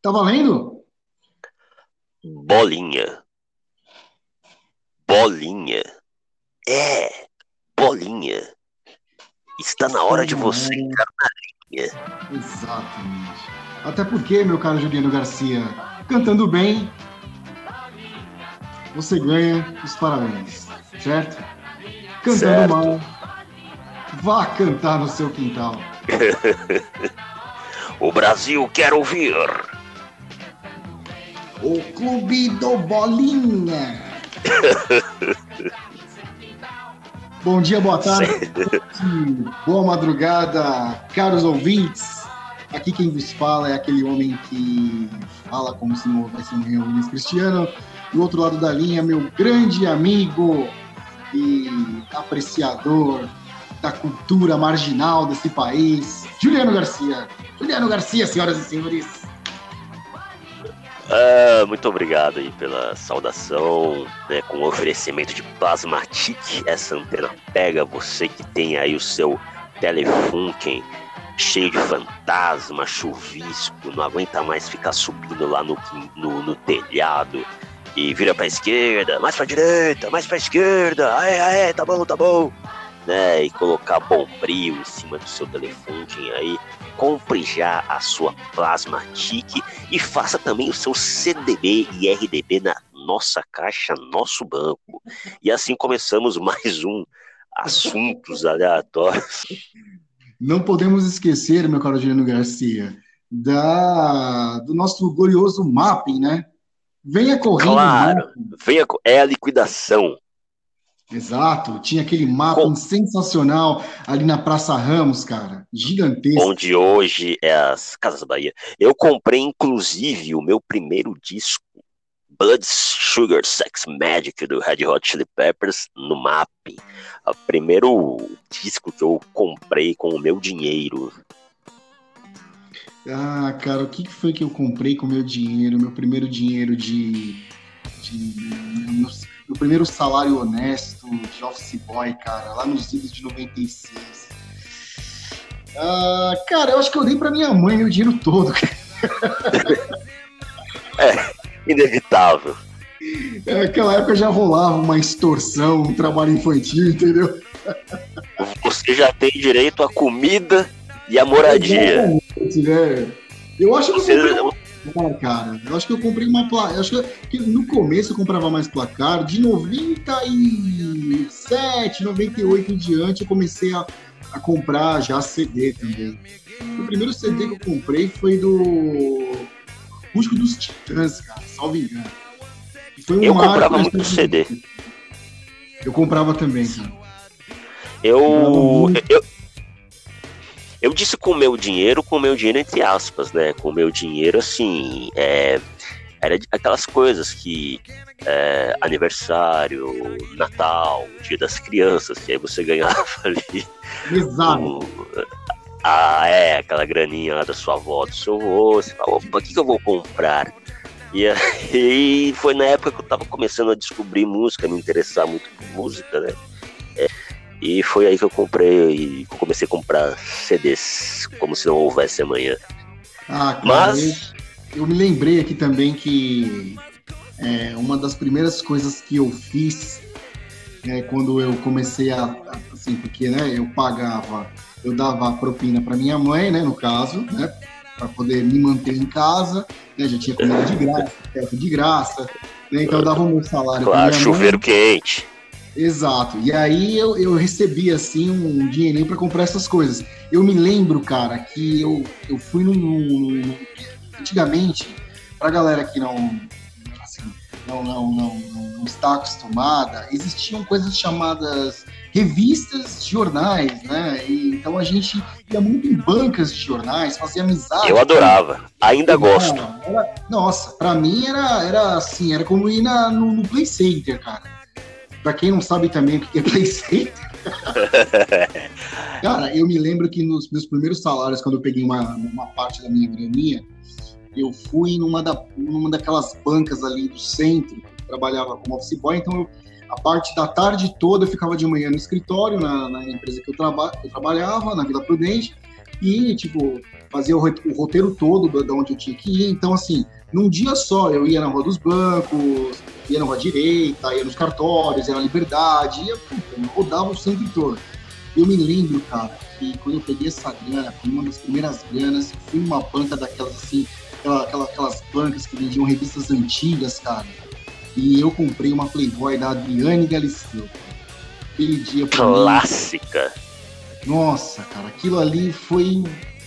Tá valendo? Bolinha. Bolinha. É, bolinha. Está na hora de você entrar na linha. Exatamente. Até porque, meu caro Juliano Garcia, cantando bem, você ganha os parabéns, certo? Cantando Certo. mal, vá cantar no seu quintal. o Brasil quer ouvir. O Clube do Bolinha. Bom dia, boa tarde, boa madrugada, caros ouvintes. Aqui quem vos fala é aquele homem que fala como se não houvesse amanhã o Luiz Cristiano. Do outro lado da linha, meu grande amigo e apreciador da cultura marginal desse país, Juliano Garcia. Juliano Garcia, senhoras e senhores. Ah, muito obrigado aí pela saudação, né, com o oferecimento de Plasmatic. Essa antena pega você que tem aí o seu Telefunken cheio de fantasma, chuvisco, não aguenta mais ficar subindo lá no, no, no telhado e vira pra esquerda, mais pra direita, mais pra esquerda, aê, aê, tá bom, tá bom, né, e colocar bombril em cima do seu Telefunken aí, compre já a sua Plasmatic e faça também o seu CDB e RDB na nossa caixa, nosso banco. E assim começamos mais um Assuntos Aleatórios. Não podemos esquecer, meu caro Juliano Garcia, da, do nosso glorioso mapping, né? Venha correndo. Claro, né? venha, é a liquidação. Exato, tinha aquele mapping Com- sensacional ali na Praça Ramos, cara. Gigantesco. onde hoje é as Casas Bahia. Eu comprei, inclusive, o meu primeiro disco, Blood Sugar Sex Magic, do Red Hot Chili Peppers, no MAP. O primeiro disco que eu comprei com o meu dinheiro. Ah, cara, o que foi que eu comprei com meu dinheiro? Meu primeiro dinheiro de. de meu, primeiro salário honesto de office boy, cara, lá nos idos de 96. Ah, cara, eu acho que eu dei pra minha mãe meu dinheiro todo. Inevitável. Naquela época já rolava uma extorsão, um trabalho infantil, entendeu? Você já tem direito à comida e à moradia. Exatamente, né? Eu acho que Você, uma placar, cara. Eu acho que eu comprei uma placa. Eu acho que, no começo eu comprava mais placar. De 97, 98 em diante, eu comecei a, a comprar já CD também. O primeiro CD que eu comprei foi do Músico dos Titãs, cara, salvo engano. Foi um Eu comprava muito CD. Eu comprava também, cara. Eu, eu, eu disse com o meu dinheiro, com o meu dinheiro entre aspas, né? Com o meu dinheiro, assim, é, era aquelas coisas que é, aniversário, Natal, Dia das Crianças, que aí você ganhava ali. Exato. ah, é, aquela graninha lá da sua avó, do seu avô, você fala, opa, o que, que eu vou comprar? E aí foi na época que eu tava começando a descobrir música, me interessar muito por música, né? É, e foi aí que eu comprei, e eu comecei a comprar CDs, como se não houvesse amanhã. Ah, cara, eu- Mas, Eu me lembrei aqui também que é, uma das primeiras coisas que eu fiz é, quando eu comecei a, assim, porque né, eu pagava, eu dava propina para minha mãe, né, no caso, né, para poder me manter em casa, né, já tinha comida de graça, de graça, né, então eu dava o meu salário pra claro, chuveiro mãe. quente. Exato. E aí eu, eu recebi assim um dinheirinho para comprar essas coisas. Eu me lembro, cara, que eu, eu fui num, num- antigamente pra galera que não assim, não, não, não, não está acostumada, existiam coisas chamadas revistas de jornais, né? E, então a gente ia muito em bancas de jornais, fazia amizade. Eu adorava, ainda gosto. Cara, era- nossa, pra mim era, era assim, era como ir na, no, no Play Center, cara. Pra quem não sabe também o que é Play Center, cara, eu me lembro que nos meus primeiros salários, quando eu peguei uma, uma parte da minha graninha, eu fui numa, da, numa daquelas bancas ali do centro, eu trabalhava como office boy, então eu, a parte da tarde toda eu ficava de manhã no escritório, na, na empresa que eu, traba, que eu trabalhava, na Vila Prudente, e, tipo, fazia o, o roteiro todo de onde eu tinha que ir. Então, assim, num dia só eu ia na Rua dos Bancos, ia na Rua Direita, ia nos cartórios, ia na Liberdade, ia, puta, rodava o centro todo. Eu me lembro, cara, que quando eu peguei essa grana, foi uma das primeiras granas, fui numa banca daquelas assim, aquela, aquela, aquelas bancas que vendiam revistas antigas, cara. E eu comprei uma Playboy da Adriane Galisteu. Aquele dia Clássica! Mim, nossa, cara, aquilo ali foi,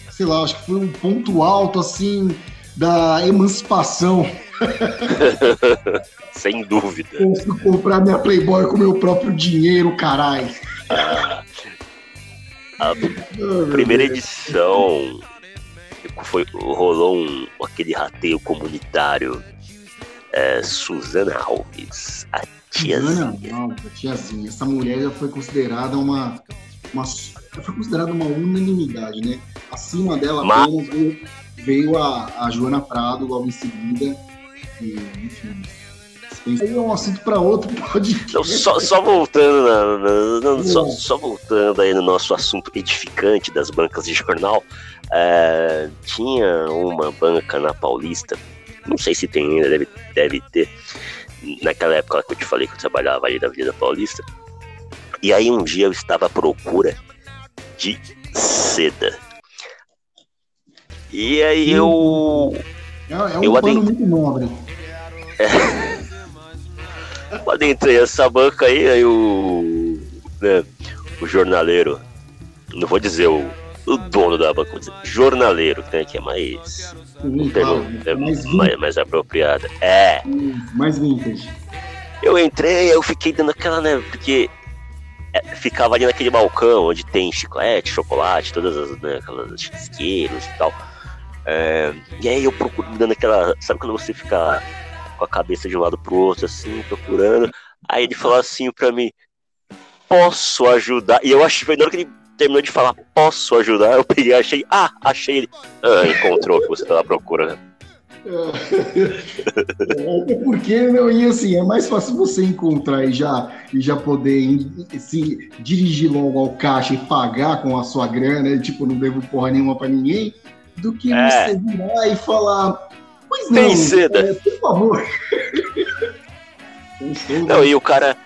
sei lá, acho que foi um ponto alto, assim, da emancipação. Sem dúvida. Consigo comprar minha Playboy com meu próprio dinheiro, caralho. A primeira edição foi, rolou um, aquele rateio comunitário. É, Suzana Alves, a tiazinha. Suzana a tiazinha. Essa mulher já foi considerada uma, uma foi considerada uma unanimidade, né? Acima dela Mas... apenas veio, a, a Joana Prado logo em seguida. E, enfim, aí é um assunto para outro podcast. Não, só, só voltando, na, na, na, só, só, voltando aí no nosso assunto edificante das bancas de jornal, é, tinha uma banca na Paulista, não sei se tem ainda, deve, deve ter, naquela época que eu te falei que eu trabalhava ali na Avenida Paulista, e aí um dia eu estava à procura de seda. E aí eu. É, é um eu pano muito nobre. É. Quando entrei essa banca aí, aí o. Né, o jornaleiro. Não vou dizer o, o dono da banca, vou dizer jornaleiro, né, que é mais. Sim, claro, é mais, mais, mais apropriada. É. Mais vintage. Eu entrei, eu fiquei dando aquela, né? Porque é, ficava ali naquele balcão onde tem chiclete, chocolate, todas as, né, aquelas chisqueiros e tal. É, e aí eu procuro dando aquela. Sabe quando você fica com a cabeça de um lado pro outro, assim, procurando. Aí ele falou assim pra mim: Posso ajudar? E eu achei, na hora que ele terminou de falar, posso ajudar? Eu peguei, achei, ah, achei ele. Ah, encontrou o que você tava procurando. Até porque, meu, e assim, é mais fácil você encontrar e já, e já poder assim, dirigir logo ao caixa e pagar com a sua grana, tipo, não devo porra nenhuma pra ninguém, do que é. você virar e falar, Pois não. Tem seda. É, por favor. não, e o cara.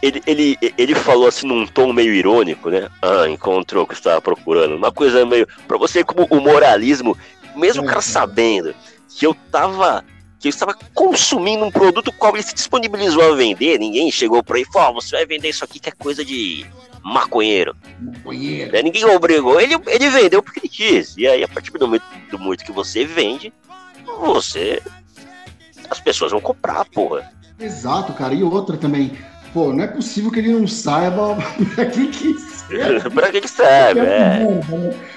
Ele, ele, ele falou assim num tom meio irônico, né? Ah, encontrou o que estava procurando. Uma coisa meio. Pra você, como o moralismo, mesmo o cara é. sabendo que eu tava. Que estava consumindo um produto qual ele se disponibilizou a vender, ninguém chegou pra ele e falou: oh, você vai vender isso aqui que é coisa de maconheiro. Maconheiro. Né? Ninguém obrigou, ele, ele vendeu porque ele quis. E aí, a partir do momento, do momento que você vende, você. As pessoas vão comprar, porra. Exato, cara. E outra também. Pô, não é possível que ele não saiba pra que que serve. pra que que serve, é.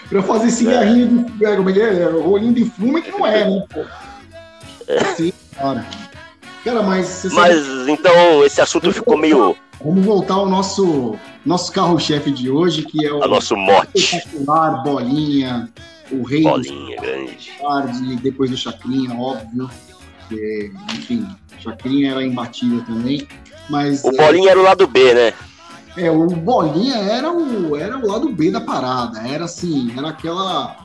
Pra fazer cigarrinho de. É, é é? Rolinho de fumo que não é, né, pô? É. Sim, cara. Cara, mas. Mas sabe... então esse assunto Vamos ficou voltar, meio. Vamos voltar ao nosso, nosso carro-chefe de hoje, que é o. A nosso mote. Bolinha, o rei Bolinha grande. Tarde, depois do Chacrinha, óbvio. Que, enfim, Chacrinha era imbatível também. Mas, o é, Bolinha era o lado B, né? É, o Bolinha era o, era o lado B da parada. Era assim, era aquela.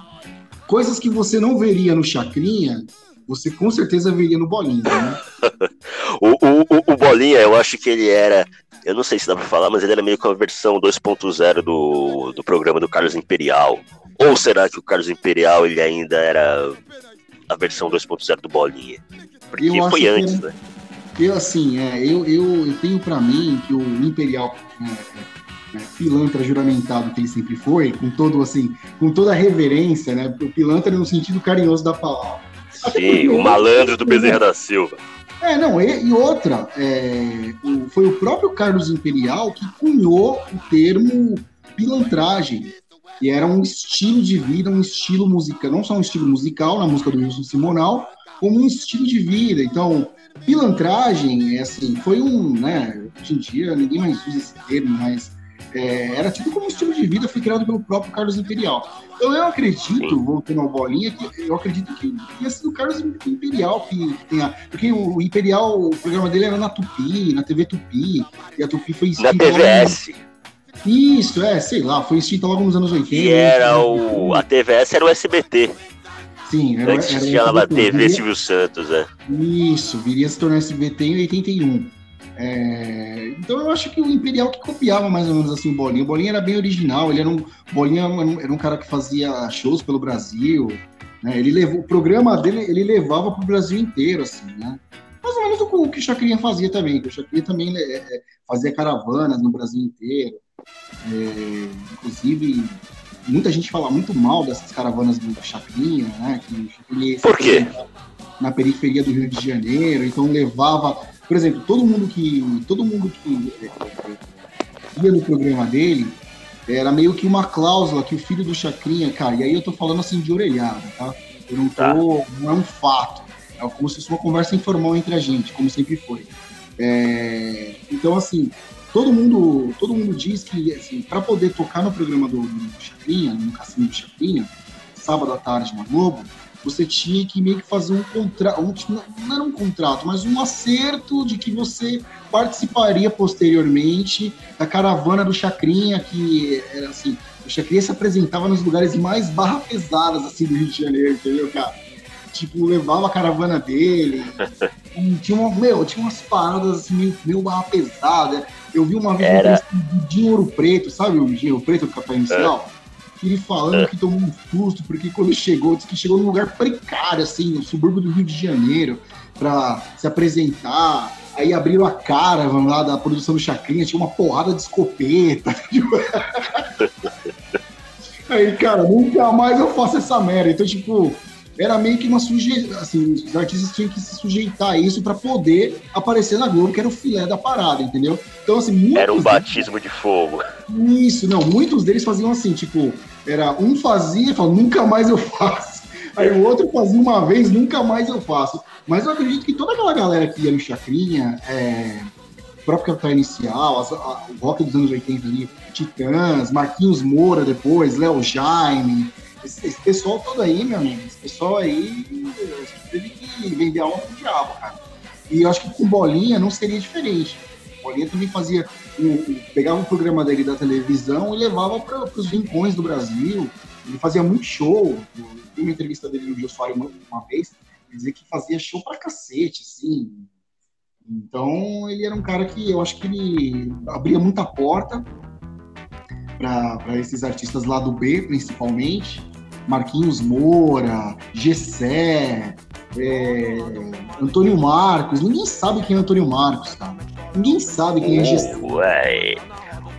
Coisas que você não veria no Chacrinha, você com certeza veria no Bolinha, né? o, o, o, Bolinha, eu acho que ele era. Eu não sei se dá pra falar, mas ele era meio que uma versão 2.0 do, do programa do Carlos Imperial. Ou será que o Carlos Imperial ele ainda era a versão 2.0 do Bolinha? Porque eu foi antes, né? Eu, assim, é, eu, eu, eu tenho para mim que o Imperial né, é, é, pilantra juramentado que ele sempre foi, com todo assim, com toda a reverência, né? O pilantra no sentido carinhoso da palavra. Sim, o malandro do Bezerra da Silva. É, não, e, e outra, é, o, foi o próprio Carlos Imperial que cunhou o termo pilantragem e era um estilo de vida, um estilo musical, não só um estilo musical na música do Wilson Simonal, como um estilo de vida. Então, pilantragem, é assim, foi um, né, hoje em dia ninguém mais usa esse termo, mas é, era tido como um estilo de vida, foi criado pelo próprio Carlos Imperial. Então eu acredito, voltando ao Bolinha, que eu acredito que tenha sido o Carlos Imperial que, tenha. Porque o Imperial, o programa dele era na Tupi, na TV Tupi, e a Tupi foi Na TVS. Isso, é, sei lá, foi extinta logo nos anos 80. E era o. A TVS era o SBT. Sim, era, Antes era chamava TV. Silvio Santos, é. Isso, viria a se tornar SBT em 81. É, então eu acho que o Imperial que copiava mais ou menos assim o Bolinha. O Bolinha era bem original, ele era um. Bolinha era um cara que fazia shows pelo Brasil. Né? Ele levou, o programa dele ele levava para o Brasil inteiro, assim, né? Mais ou menos o que o Chacrinha fazia também, que o Chacrinha também é, é, fazia caravanas no Brasil inteiro. É, inclusive, muita gente fala muito mal dessas caravanas do Chacrinha, né? Que o Chacrinha Por quê? Na periferia do Rio de Janeiro, então levava, por exemplo, todo mundo que todo mundo que é, é, ia no programa dele era meio que uma cláusula que o filho do Chacrinha, cara, e aí eu tô falando assim de orelhada, tá? Eu não tô, tá. não é um fato, é como se fosse uma conversa informal entre a gente, como sempre foi. É, então, assim, todo mundo, todo mundo diz que, assim, para poder tocar no programa do, do Chacrinha, no Cassino do Chacrinha, sábado à tarde na Globo, você tinha que meio que fazer um contrato, um, não era um contrato, mas um acerto de que você participaria posteriormente da caravana do Chacrinha, que era assim, o Chacrinha se apresentava nos lugares mais barra pesadas assim do Rio de Janeiro, entendeu, cara? Tipo, levava a caravana dele. tinha, uma, meu, tinha umas paradas assim, meio, meio barra pesada. Eu vi uma vez era... um Dinho Ouro Preto, sabe o Dinho Preto do Capitão Inicial? É ele falando que tomou um susto, porque quando chegou, disse que chegou num lugar precário, assim, no subúrbio do Rio de Janeiro, para se apresentar. Aí abriram a cara vamos lá da produção do Chacrinha, tinha uma porrada de escopeta. Aí, cara, nunca mais eu faço essa merda. Então, tipo, era meio que uma sujeição, assim, os artistas tinham que se sujeitar a isso para poder aparecer na Globo, que era o filé da parada, entendeu? Então, assim, Era um batismo deles... de fogo. Isso, não, muitos deles faziam assim, tipo, era um fazia e falava, nunca mais eu faço. Aí o outro fazia uma vez, nunca mais eu faço. Mas eu acredito que toda aquela galera que ia no Chacrinha, é, o próprio Capital Inicial, as, a, o rock dos anos 80 ali, Titãs, Marquinhos Moura depois, Léo Jaime, esse, esse, pessoal todo aí, meu amigo, esse pessoal aí teve que vender a alma pro diabo, cara. E eu acho que com bolinha não seria diferente. Bolinha também fazia, um, pegava o programa dele da televisão e levava para os rincões do Brasil. Ele fazia muito show. Vi uma entrevista dele no Soares uma, uma vez, dizia que fazia show pra cacete, assim. Então, ele era um cara que eu acho que ele abria muita porta para esses artistas lá do B, principalmente. Marquinhos Moura, Gessé, é, Antônio Marcos. Ninguém sabe quem é Antônio Marcos, cara. Ninguém sabe quem é Gessé. Ué.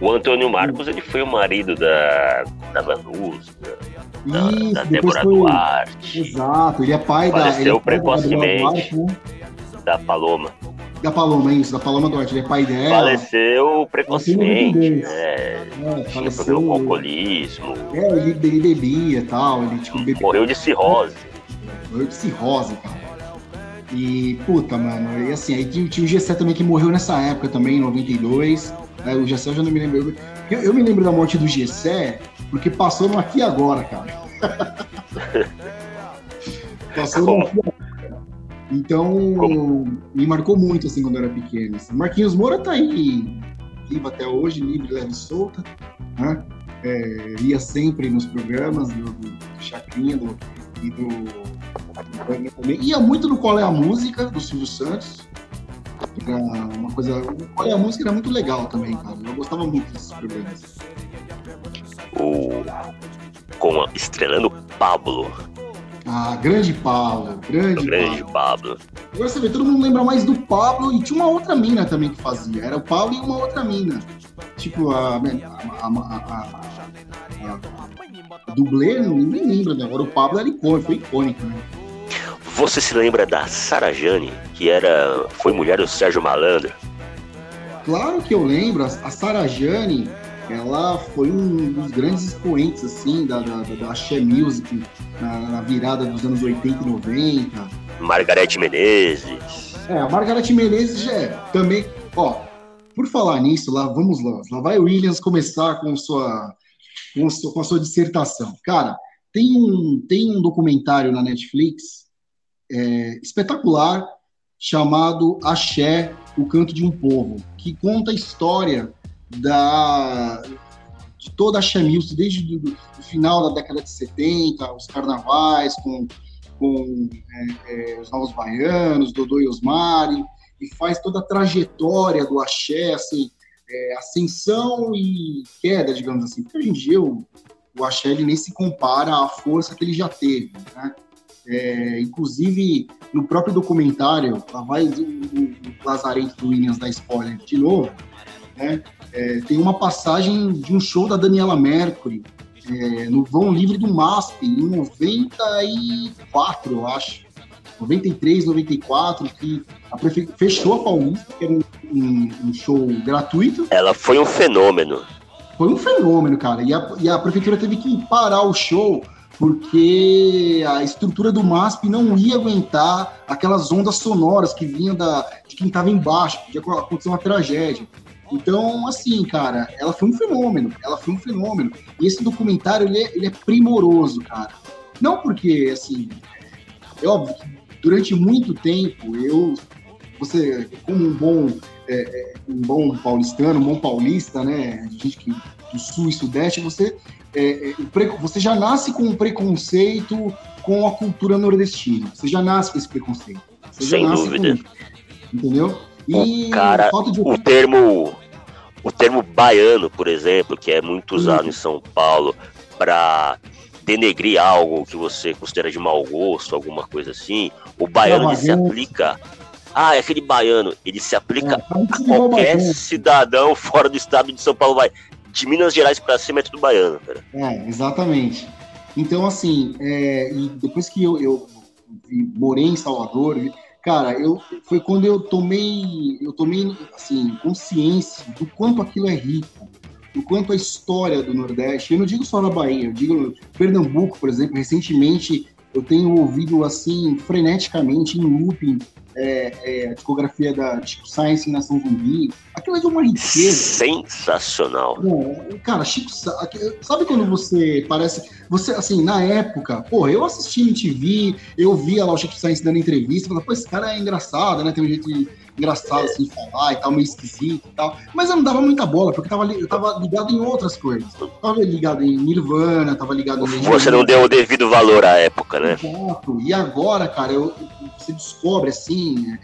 O Antônio Marcos ele foi o marido da, da Vanusa, da, Isso, da Débora foi... Duarte. Exato, ele é pai Faleceu da. Faleceu é precocemente. Da, Duarte, né? da Paloma. Da Paloma, isso, da Paloma Duarte, ele é pai dela. Faleceu precocemente, né? É, tinha problema com alcoolismo. É, ele, ele bebia e tal, ele tipo, bebia. Morreu de cirrose. Morreu de cirrose, cara. E, puta, mano, e assim, aí tinha, tinha o Gessé também que morreu nessa época também, em 92. Né, o Gessé eu já não me lembro. Eu, eu me lembro da morte do Gessé, porque passou no Aqui Agora, cara. passou no Aqui Agora. Então, Como? me marcou muito, assim, quando eu era pequeno. Assim. Marquinhos Moura tá aí, vivo até hoje, livre, leve e solta, né? É, ia sempre nos programas do, do, do Chacrinha do, e do, do também. Ia muito no Qual é a Música, do Silvio Santos. Era uma coisa... Qual é a Música era muito legal também, cara. Eu gostava muito desses programas. O... Com, estrelando Pablo, ah, grande Pablo, grande, grande Pablo. Pablo. Agora você vê, todo mundo lembra mais do Pablo e tinha uma outra mina também que fazia. Era o Pablo e uma outra mina. Tipo, a, a, a, a dublê, ninguém lembra, né? Agora o Pablo era icônico, foi icônico, né? Você se lembra da Sarajane, que era, foi mulher do Sérgio Malandro? Claro que eu lembro. A Sarajane, ela foi um dos grandes expoentes, assim, da, da, da Axé Music na, na, virada dos anos 80 e 90. Margarete Menezes. É, a Margarete Menezes já é. Também, ó, por falar nisso, lá vamos lá. Lá vai o Williams começar com sua, com, sua, com a sua dissertação. Cara, tem um, tem um documentário na Netflix é, espetacular chamado Axé, o Canto de um Povo, que conta a história da, de toda a Chamilce, desde o final da década de 70, os carnavais com, com é, é, os Novos Baianos, Dodô e Osmari, e faz toda a trajetória do axé, assim, é, ascensão e queda, digamos assim. Porque hoje em dia o, o axé ele nem se compara à força que ele já teve, né? É, inclusive, no próprio documentário, lá vai o, o Lazarento do Williams da spoiler de novo, né? É, tem uma passagem de um show da Daniela Mercury é, no vão livre do MASP, em 94, eu acho. 93, 94, que a prefeitura fechou a Paulista, que era um, um, um, show gratuito. Ela foi um fenômeno. Foi um fenômeno, cara. E a, e a prefeitura teve que parar o show porque a estrutura do MASP não ia aguentar aquelas ondas sonoras que vinham da, de quem estava embaixo, podia acontecer uma tragédia. Então, assim, cara, ela foi um fenômeno, ela foi um fenômeno. E esse documentário, ele é, ele é primoroso, cara. Não porque, assim, é óbvio que durante muito tempo eu, você, como um bom, é, é um bom paulistano, um bom paulista, né, gente que do sul e sudeste, você, é, é você já nasce com um preconceito com a cultura nordestina. Você já nasce com esse preconceito. Você Sem dúvida. entendeu? E o cara, de... o termo o termo baiano, por exemplo, que é muito usado uhum. em São Paulo para denegrir algo que você considera de mau gosto, alguma coisa assim, o baiano ele se aplica. Ah, é aquele baiano, ele se aplica é, a qualquer cidadão fora do estado de São Paulo, vai. De Minas Gerais para cima é tudo baiano, cara. É, exatamente. Então, assim, é, depois que eu, eu morei em Salvador, cara, eu foi quando eu tomei, eu tomei assim, consciência do quanto aquilo é rico, do quanto a história do Nordeste, eu não digo só na Bahia, eu digo Pernambuco, por exemplo, recentemente eu tenho ouvido assim freneticamente em looping é, é, a discografia da Chico Science em Nação Zumbi. Aquilo é de uma riqueza. Sensacional. É, cara, Chico sabe quando você parece. Você, assim, na época, porra, eu assisti em TV, eu via lá o Chico Science dando entrevista, falava, pô, esse cara é engraçado, né? Tem um jeito engraçado assim falar e tal, meio esquisito e tal. Mas eu não dava muita bola, porque eu tava, eu tava ligado em outras coisas. Eu tava ligado em Nirvana, tava ligado em. Você não deu o devido valor à época, né? Exato. E agora, cara, eu, você descobre assim,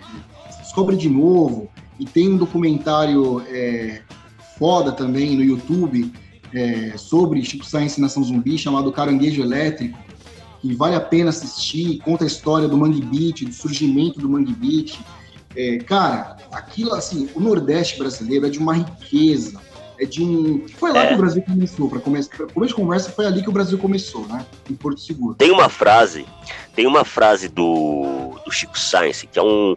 você descobre de novo. E tem um documentário é, foda também no YouTube é, sobre Chico Science Nação Zumbi, chamado Caranguejo Elétrico, que vale a pena assistir, conta a história do Mangue Beat, do surgimento do Mangue Beat, é, cara, aquilo assim, o Nordeste brasileiro é de uma riqueza, é de um. Foi lá é. que o Brasil começou, para começar. Pra começo de conversa foi ali que o Brasil começou, né? Em Porto Seguro. Tem uma frase, tem uma frase do, do Chico Science, que é um.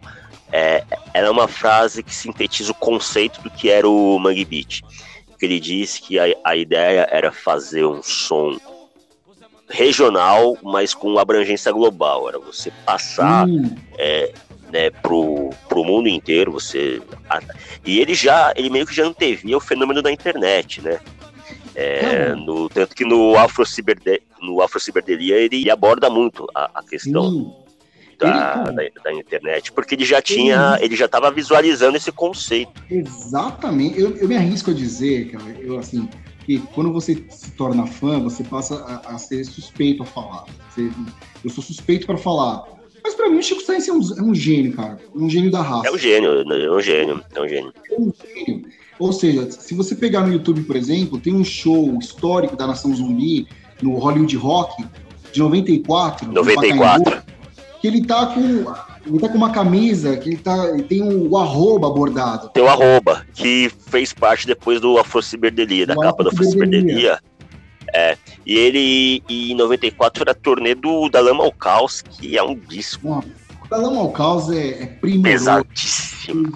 É, ela é uma frase que sintetiza o conceito do que era o Mangue Beat. Que ele disse que a, a ideia era fazer um som regional, mas com abrangência global. Era você passar hum. é, né, pro, pro mundo inteiro, você e ele já, ele meio que já antevia o fenômeno da internet, né? É, no, tanto que no Afro, Ciberde, no Afro Ciberdelia ele aborda muito a, a questão da, da, da, internet, porque ele já tinha, ele já estava visualizando esse conceito. Exatamente, eu, eu me arrisco a dizer, cara, eu assim, que quando você se torna fã, você passa a, a ser suspeito a falar. Você, eu sou suspeito para falar mas pra mim o Chico Sainz é um, é um gênio, cara. Um gênio da raça. É um gênio, é um gênio, é um gênio. É um gênio. Ou seja, se você pegar no YouTube, por exemplo, tem um show histórico da Nação Zumbi no Hollywood Rock de 94. 94. Que ele tá com ele tá com uma camisa que ele tá ele tem o, o arroba bordado. Tem o arroba, que fez parte depois do Afro Ciberdelia, da capa do Afro Ciberdelia. É, e ele, em 94, era turnê do Da Lama ao Caos, que é um disco. Não, o Da Lama ao Caos é, é primoroso. Pesadíssimo.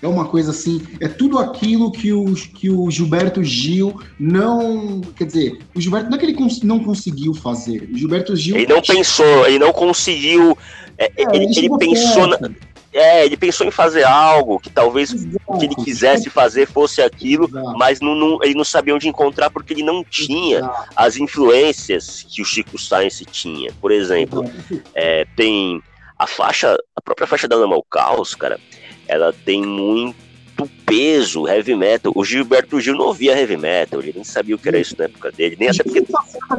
É uma coisa assim, é tudo aquilo que o, que o Gilberto Gil não. Quer dizer, o Gilberto não é que ele cons, não conseguiu fazer. O Gilberto Gil. Ele não pensou, ele não conseguiu. É, é, ele, ele pensou. Na, é, ele pensou em fazer algo que talvez o que ele quisesse fazer fosse aquilo, Exato. mas não, não, ele não sabia onde encontrar porque ele não tinha Exato. as influências que o Chico Science tinha. Por exemplo, é, tem a faixa, a própria faixa da Lama ao Caos, cara, ela tem muito peso heavy metal. O Gilberto Gil não ouvia heavy metal, ele nem sabia o que era isso na época dele. Nem até porque...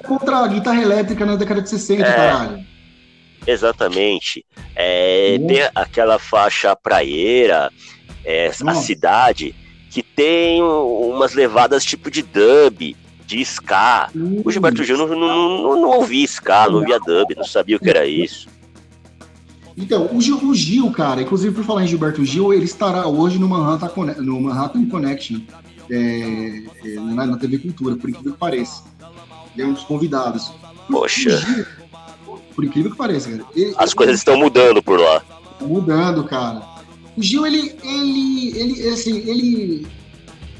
contra a guitarra elétrica na década de 60, é, caralho. Exatamente. É, uhum. Tem aquela faixa praieira, é, a cidade, que tem umas levadas tipo de dub, de ska. Uhum. O Gilberto Gil não, não, não, não ouvia ska, não ouvia dub, não sabia o que era isso. Então, o Gil, o Gil, cara, inclusive por falar em Gilberto Gil, ele estará hoje no Manhattan, no Manhattan Connection, é, é, na, na, TV Cultura, por incrível que pareça. Ele é um dos convidados. Poxa. Por incrível que pareça, cara. Ele, As ele, coisas estão mudando por lá. Mudando, cara. O Gil, ele, ele, ele, assim, ele,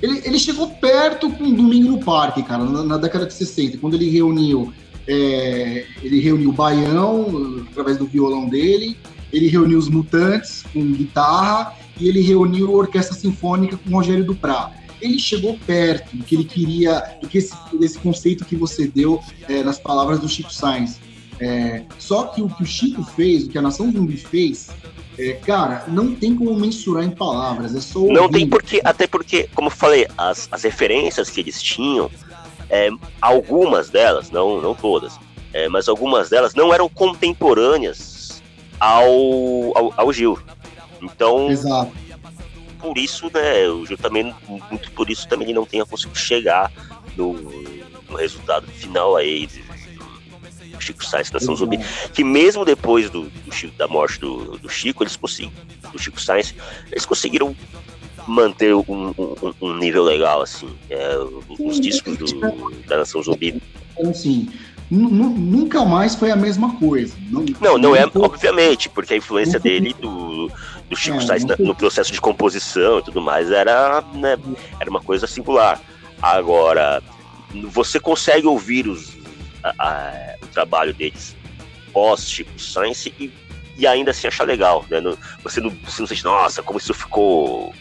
ele, ele chegou perto com Domingo no Parque, cara, na, na década de 60, quando ele reuniu é, ele reuniu o Baião através do violão dele, ele reuniu os Mutantes com guitarra e ele reuniu a Orquestra Sinfônica com Rogério Duprá. Ele chegou perto do que ele queria, do que esse, desse conceito que você deu é, nas palavras do Chico Sainz. É, só que o que o Chico fez, o que a Nação Zumbi fez, é, cara, não tem como mensurar em palavras. É só não tem porque, até porque, como eu falei, as, as referências que eles tinham é, algumas delas, não, não todas, é, mas algumas delas não eram contemporâneas ao, ao, ao Gil. Então, Exato. por isso, né, o Gil também, muito por isso também ele não tenha conseguido chegar no, no resultado final aí do Chico Sainz Nação Zumbi, que mesmo depois do, do Chico, da morte do, do Chico, eles conseguiram, do Chico Sainz, eles conseguiram manter um, um, um nível legal, assim. É, os discos do, da Nação Zumbi. Assim, nunca mais foi a mesma coisa. Não, não, não é, obviamente, porque a influência dele do, do Chico é, Sainz no processo de composição e tudo mais era, né, era uma coisa singular. Agora, você consegue ouvir os, a, a, o trabalho deles pós Chico Sainz e, e ainda assim achar legal, né? você, não, você não sente, nossa, como isso ficou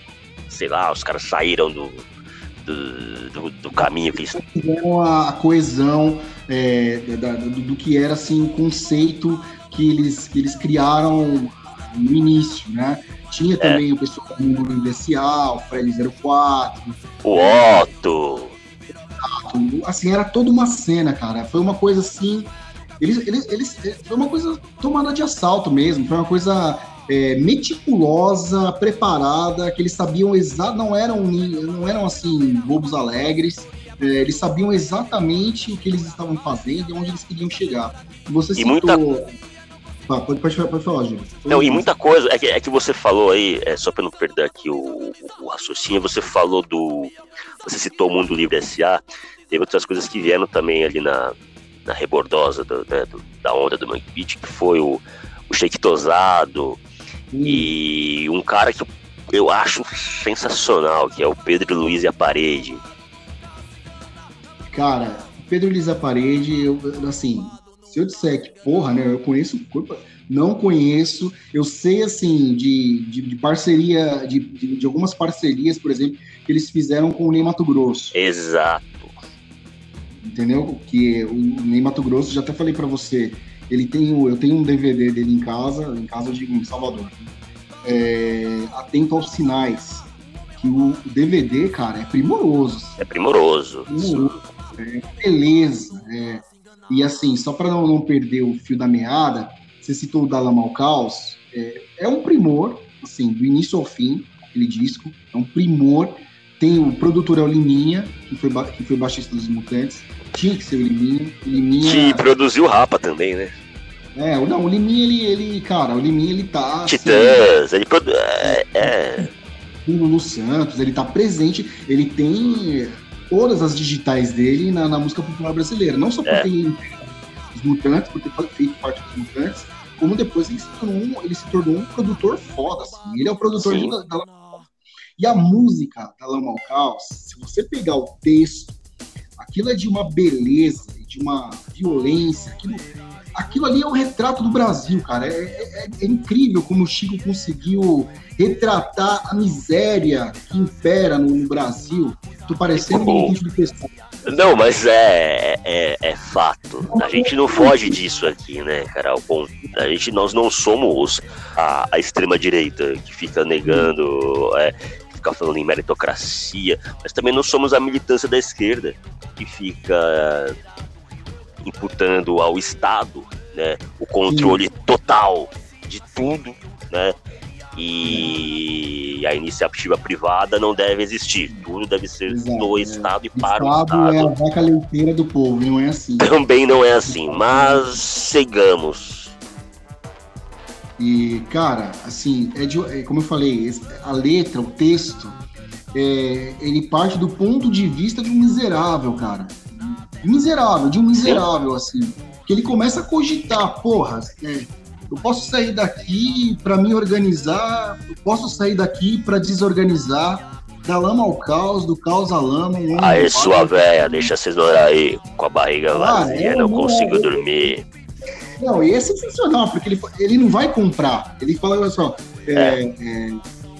sei lá, os caras saíram do, do, do, do caminho que eles. Tiveram a coesão é, da, do, do, que era assim, o conceito que eles, que eles criaram no início, né? Tinha é. também é. o pessoal do Mundo Imbecial, o Fred 04. O Otto. Assim, era toda uma cena, cara. Foi uma coisa assim. Eles, eles, eles, foi uma coisa tomada de assalto mesmo. Foi uma coisa é, meticulosa, preparada, que eles sabiam exato, não eram não eram assim bobos alegres. É, eles sabiam exatamente o que eles estavam fazendo e onde eles queriam chegar. Você citou... muita... Ah, pode, pode, pode falar, Gil. Não, e muita coisa, é que, é que você falou aí, é, só para não perder aqui o, o, raciocínio, você falou do. Você citou o Mundo Livre S.A., teve outras coisas que vieram também ali na, na rebordosa do, né, do, da onda do Mangue Beach, que foi o, o Shake Tosado, e um cara que eu acho sensacional, que é o Pedro Luiz e a Parede. Cara, Pedro Luiz e a Parede, eu, assim, se eu disser que, porra, né, eu conheço, não conheço, eu sei, assim, de, de, de parceria, de, de, de, algumas parcerias, por exemplo, que eles fizeram com o Ney Mato Grosso. Exato. Entendeu? Que o Ney Mato Grosso, já até falei para você, ele tem eu tenho um DVD dele em casa, em casa de em Salvador. É, atento aos sinais. Que o, DVD, cara, é primoroso. É primoroso. primoroso é, beleza. É. E assim, só para não, não, perder o fio da meada, você citou o Dalama ao Caos. É, é um primor, assim, do início ao fim, aquele disco. É um primor. Tem o produtor é o Liminha, que foi, que foi baixista dos Mutantes tinha que ser o Liminha. O Liminha... Que produziu o Rapa também, né? É, não, o Liminha, ele, ele cara, o Liminha, ele tá... Assim, Titãs, assim, ele produz... É... é. No Santos, ele tá presente, ele tem todas as digitais dele na, na música popular brasileira. Não só por é. ter os Mutantes, por ter feito parte dos Mutantes, como depois ele se tornou um, ele se tornou um produtor foda, assim. Ele é o produtor da, da E a música da Lama ao Caos, se você pegar o texto aquilo é de uma beleza, de uma violência, aquilo, aquilo ali é o retrato do Brasil, cara. É, é, é, incrível como o Chico conseguiu retratar a miséria que impera no, no Brasil. Tô parecendo um militante do pessoal. Não, mas é, é, é, fato. A gente não foge disso aqui, né, cara? A gente, nós não somos a, a extrema direita que fica negando, é, ficar falando em meritocracia, mas também não somos a militância da esquerda que fica imputando ao Estado né, o controle Sim. total de tudo, né? E a iniciativa privada não deve existir. Tudo deve ser Exato, do é. Estado e para o Estado. O Estado é a vaca leiteira do povo, não é assim. Também não é assim, mas sigamos. E, cara, assim, é, de, é como eu falei, a letra, o texto, é, ele parte do ponto de vista de um miserável, cara. Miserável, de um miserável, assim. Que ele começa a cogitar, porra, é, eu posso sair daqui para me organizar, eu posso sair daqui para desorganizar, da lama ao caos, do caos à lama. Um aí, sua velha, deixa vocês orar aí, com a barriga ah, vazia, é, não, não consigo é, dormir. Não, e é sensacional, porque ele, ele não vai comprar. Ele fala, olha só, é, é. é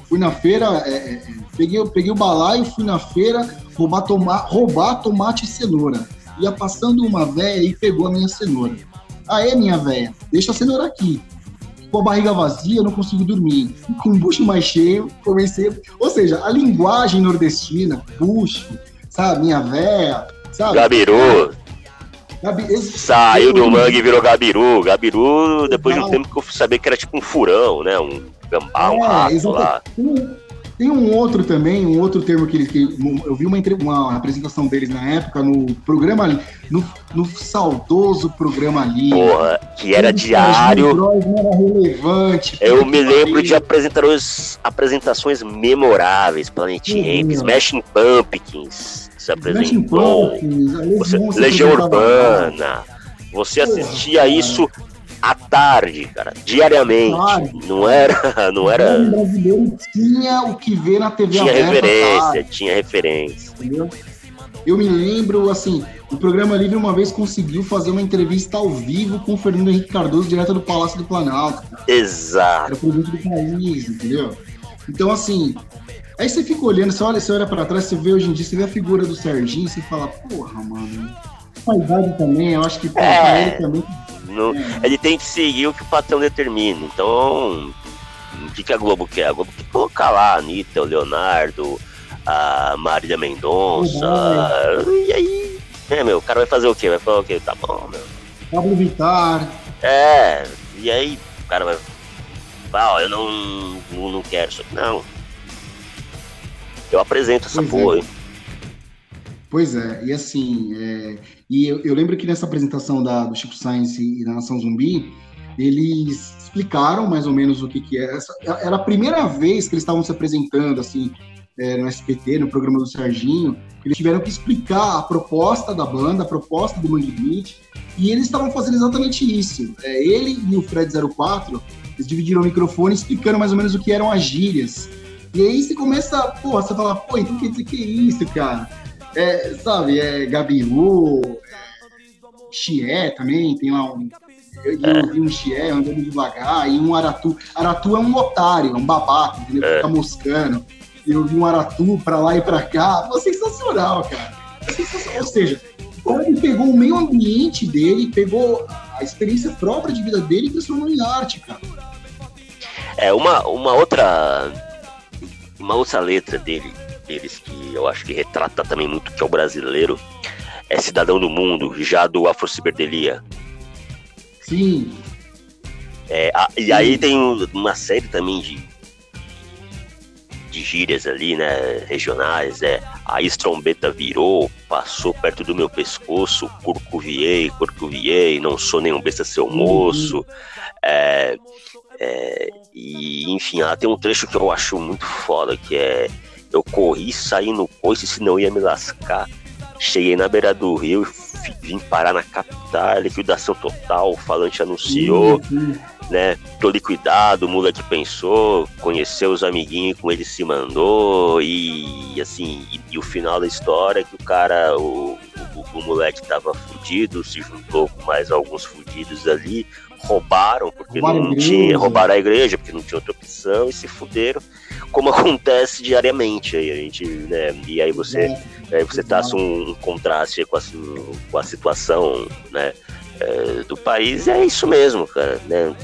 fui na feira, é, peguei, peguei o balaio, fui na feira roubar, toma, roubar tomate e cenoura. Ia passando uma velha e pegou a minha cenoura. Aê, minha velha, deixa a cenoura aqui. Com a barriga vazia, eu não consigo dormir. Com o bucho mais cheio, comecei. Ou seja, a linguagem nordestina, bucho, sabe, minha velha, sabe? Gabiru. Gabi... Saiu do mangue e virou Gabiru. Gabiru, depois de um tempo que eu sabia que era tipo um furão, né? Um gambá, um é, rato lá. Tem um outro também, um outro termo que eles. Que, eu vi uma, uma apresentação deles na época no programa. No, no saudoso programa ali. Porra, que era diário. Era relevante. Eu me lembro de apresentadores, apresentações memoráveis. Planet Ramp, Smashing Pumpkins se apresentou. Pumpkins, Legião Urbana. Você assistia isso à tarde, cara, diariamente. Tarde. Não era, não era. O brasileiro tinha o que ver na TV Tinha referência, tinha referência. Entendeu? Eu me lembro, assim, o programa Livre uma vez conseguiu fazer uma entrevista ao vivo com o Fernando Henrique Cardoso, direto do Palácio do Planalto. Exato. Era produto do país, entendeu? Então, assim, aí você fica olhando, você olha, você olha pra trás, você vê hoje em dia, você vê a figura do Serginho, você fala, porra, mano, a idade também, eu acho que é. ele também não, ele tem que seguir o que o patrão determina. Então, o que, que a Globo quer? A Globo quer colocar lá a Anitta, o Leonardo, a Marília Mendonça. Uhum. E aí, é, meu, o cara vai fazer o quê? Vai falar o quê? Tá bom, meu. Pablo Vittar. É, e aí o cara vai. Ah, ó, eu não, não, não quero isso. Não. Eu apresento essa pois porra. É. Pois é, e assim, é, e eu, eu, lembro que nessa apresentação da, do Chico Science e da Nação Zumbi, eles explicaram mais ou menos o que que é. Essa, era a primeira vez que eles estavam se apresentando, assim, é, no SPT, no programa do Serginho, eles tiveram que explicar a proposta da banda, a proposta do Mangue e eles estavam fazendo exatamente isso. É, ele e o Fred 04, eles dividiram o microfone explicando mais ou menos o que eram as gírias. E aí você começa, pô, você fala, pô, então quer dizer que é isso, cara? É, sabe, é Gabiru, é, Chié também, tem lá um. Eu, eu vi um Chié andando devagar, e um Aratu. Aratu é um otário, é um babaca, entendeu? É. Fica moscando. Eu vi um Aratu pra lá e pra cá. Pô, sensacional, cara. É sensacional. Ou seja, ele pegou o meio ambiente dele, pegou a experiência própria de vida dele e transformou em arte, cara. É, uma, uma outra. Uma outra letra dele deles que eu acho que retrata também muito que é o brasileiro, é Cidadão do Mundo, já do Afro Ciberdelia. Sim. É, a, e aí tem uma série também de, de gírias ali, né, regionais, é a estrombeta virou, passou perto do meu pescoço, curcuviei, curcuviei, não sou nenhum besta seu uhum. moço, é, é, e enfim, ela tem um trecho que eu acho muito foda, que é eu corri, saí no coice, senão ia me lascar. Cheguei na beira do rio, vim parar na capital, liquidação total, o falante anunciou, uhum. né? Tô liquidado, o moleque pensou, conheceu os amiguinhos, com ele se mandou, e assim, e, e o final da história é que o cara, o, o, o moleque tava fudido, se juntou com mais alguns fudidos ali, roubaram, porque roubaram não tinha, roubaram a igreja, porque não tinha outra opção, e se fuderam como acontece diariamente. Aí a gente, né, e aí você, é, você traça um, um, contraste com a, com a situação né, é, do país. É isso mesmo, cara. Né?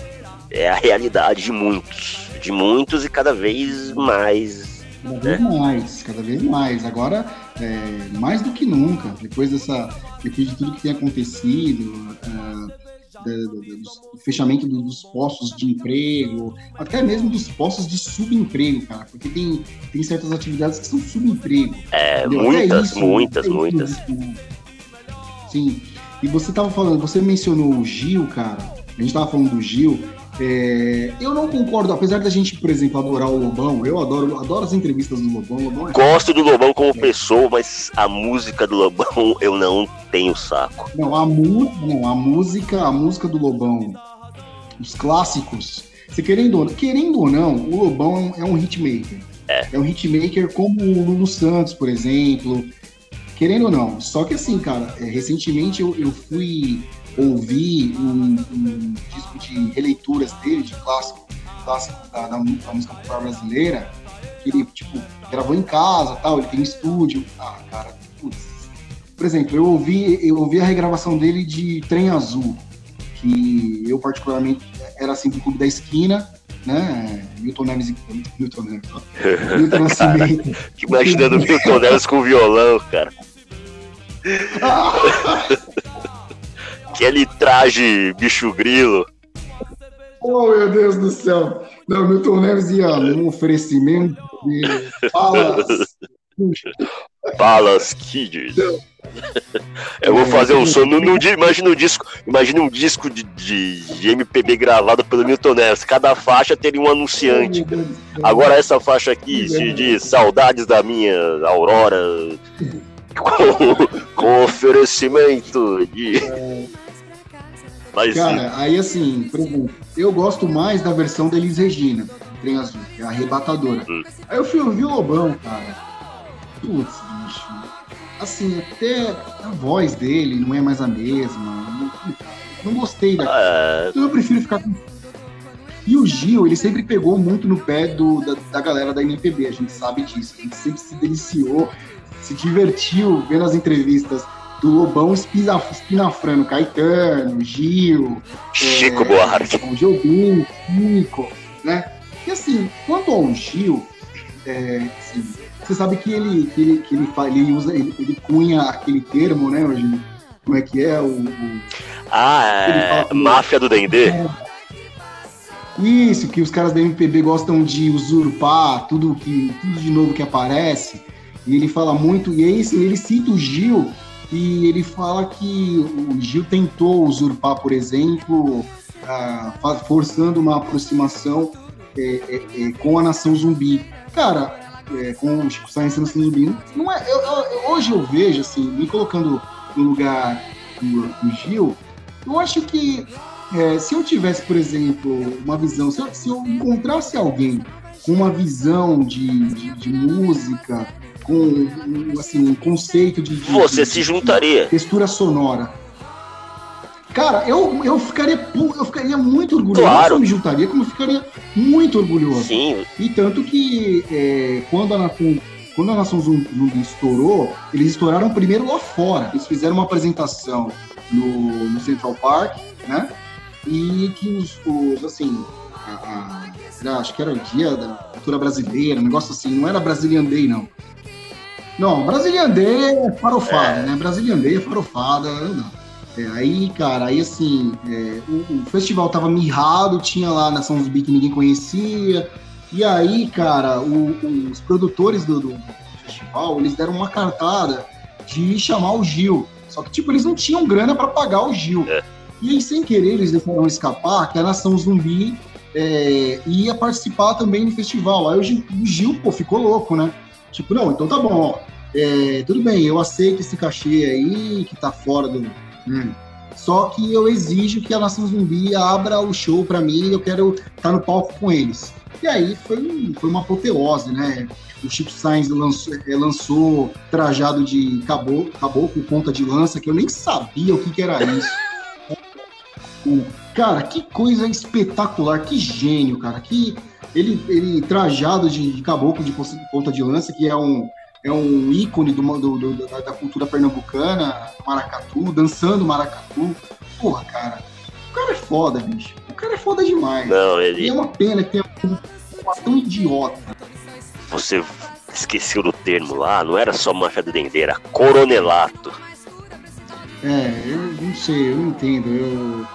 É a realidade de muitos, de muitos e cada vez mais Cada vez né? mais, cada vez mais. Agora, é, mais do que nunca, depois dessa, depois de tudo que tem acontecido, uh, do fechamento dos postos de emprego, até mesmo dos postos de subemprego, cara, porque tem, tem certas atividades que são subemprego. É, muitas, isso, muitas, muitas. Isso. Sim. E você tava falando, você mencionou o Gil, cara. A gente tava falando do Gil. É, eu não concordo, apesar da gente, por exemplo, adorar o Lobão, eu adoro, adoro as entrevistas do Lobão. Lobão é... Gosto do Lobão como é. pessoa, mas a música do Lobão eu não tenho saco. Não, a, mu não, a música, a música do Lobão, os clássicos, se querendo, querendo ou não, o Lobão é um hitmaker. É. é um hitmaker como o Lulu Santos, por exemplo. Querendo ou não. Só que assim, cara, é, recentemente eu, eu fui ouvir um, um, disco de releituras dele, de clássico, clássico da, da, da, música popular brasileira, que ele, tipo, gravou em casa tal, ele tem um estúdio. Ah, cara, putz. Por exemplo, eu ouvi, eu ouvi a regravação dele de Trem Azul, que eu particularmente era assim do Clube da Esquina, né? Milton Neves e Milton Neves. Milton Nascimento. que imaginando Milton Neves com violão, cara. Aquele traje bicho grilo. Oh, meu Deus do céu. Não, Milton Neves ia um oferecimento de falas. Falas Kids. Eu vou fazer um som. No, no, imagina um disco, imagina um disco de, de, de, MPB gravado pelo Milton Neves. Cada faixa teria um anunciante. Agora essa faixa aqui se diz Saudades da minha Aurora com, com oferecimento de. Mas, Cara, aí assim, por exemplo, eu gosto mais da versão da Elis Regina, Trem Azul, que é arrebatadora. Hum. Aí eu fui ouvir o Lobão, cara. Putz, bicho. Assim, até a voz dele não é mais a mesma. Não, não gostei daquilo. É... Então eu prefiro ficar com. E o Gil, ele sempre pegou muito no pé do, da, da galera da NPB, a gente sabe disso. A gente sempre se deliciou se divertiu vendo as entrevistas do Lobão espinafrando Caetano, Gil, Chico é, Buarque, Jobim, Chico, né? E assim, quanto ao Gil, é, assim, você sabe que ele, que ele, que ele, ele usa, ele, ele cunha aquele termo, né, hoje, como é que é o... o ah, é, máfia do Dendê? É, isso, que os caras da MPB gostam de usurpar tudo, que, tudo de novo que aparece. E ele fala muito, e aí assim, ele cita o Gil, e ele fala que o Gil tentou usurpar, por exemplo, forçando uma aproximação é, é, é, com a nação zumbi. Cara, é, com o Chico Sainz nação zumbi, não é, eu, eu, hoje eu vejo, assim, me colocando no lugar do, do Gil, eu acho que é, se eu tivesse, por exemplo, uma visão, se eu, se eu encontrasse alguém com uma visão de, de, de música, com assim, um conceito de, de Você de, se juntaria. textura sonora. Cara, eu, eu, ficaria, eu ficaria muito orgulhoso. Claro. Eu me juntaria, como eu ficaria muito orgulhoso. Sim. E tanto que é, quando, a Nação, quando a Nação Zumbi estourou, eles estouraram primeiro lá fora. Eles fizeram uma apresentação no, no Central Park, né? E que os, os assim, a, a, acho que era o dia da cultura brasileira, um negócio assim, não era Brazilian Day, não. Não, Brazilian Day é farofada, é. né? Brazilian Day é farofada, não. É, aí, cara, aí assim, é, o, o, festival tava mirrado, tinha lá Nação Zumbi que ninguém conhecia. E aí, cara, o, os produtores do, do, festival, eles deram uma cartada de chamar o Gil. Só que, tipo, eles não tinham grana para pagar o Gil. É. E aí, sem querer, eles deixaram escapar que a Nação Zumbi é, ia participar também do festival. Aí o Gil, o Gil, pô, ficou louco, né? Tipo, não, então tá bom, ó. É, tudo bem, eu aceito esse cachê aí, que tá fora do. Hum. Só que eu exijo que a Nação Zumbi abra o show para mim, eu quero estar tá no palco com eles. E aí foi, foi uma apoteose, né? O Chico Sainz lançou, é, lançou trajado de caboclo, caboclo, ponta de lança, que eu nem sabia o que, que era isso. cara, que coisa espetacular, que gênio, cara. Que ele, ele trajado de, de caboclo de ponta de lança, que é um, é um ícone do, do, do da, da, cultura pernambucana, maracatu, dançando maracatu. Porra, cara, o cara é foda, bicho. O cara é foda demais. Não, ele... E é uma pena que tem uma tão idiota. Você esqueci do termo lá, não era só máfia do Dendê, era coronelato. É, eu não sei, eu não entendo, eu,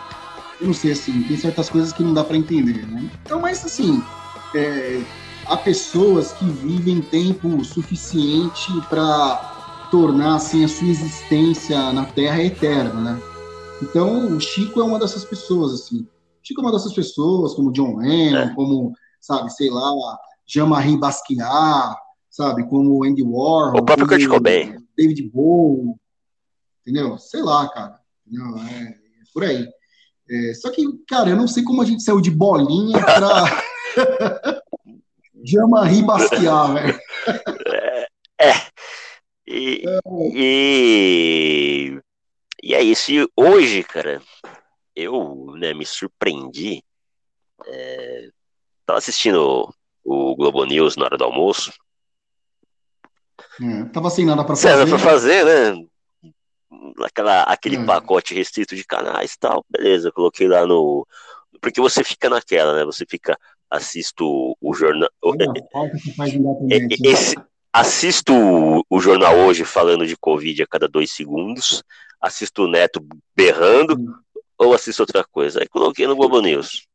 eu não sei, assim, tem certas coisas que não dá para entender, né? Então, mas assim, é, há pessoas que vivem tempo suficiente para tornar, assim, a sua existência na Terra eterna, né? Então, o Chico é uma dessas pessoas, assim. O Chico é uma dessas pessoas, como John Lennon, é. como, sabe, sei lá, Jean-Marie Basquiat, sabe, como Andy Warhol. O próprio Kurt Cobain. David Bowie, entendeu? Sei lá, cara. Entendeu? É, é por aí. É, só que, cara, eu não sei como a gente saiu de bolinha pra Jean-Marie Basquiat, velho. É. é. E, é. e, e é isso. E hoje, cara, eu né, me surpreendi. É, tava assistindo o Globo News na hora do almoço. É, tava sem nada para fazer. Nada pra fazer, né? Aquela, aquele é. pacote restrito de canais e tal. Beleza, coloquei lá no. Porque você fica naquela, né? Você fica. Assisto o jornal. Esse, assisto o jornal hoje falando de Covid a cada dois segundos. Assisto o Neto berrando. Ou assisto outra coisa. Aí coloquei no Globo News.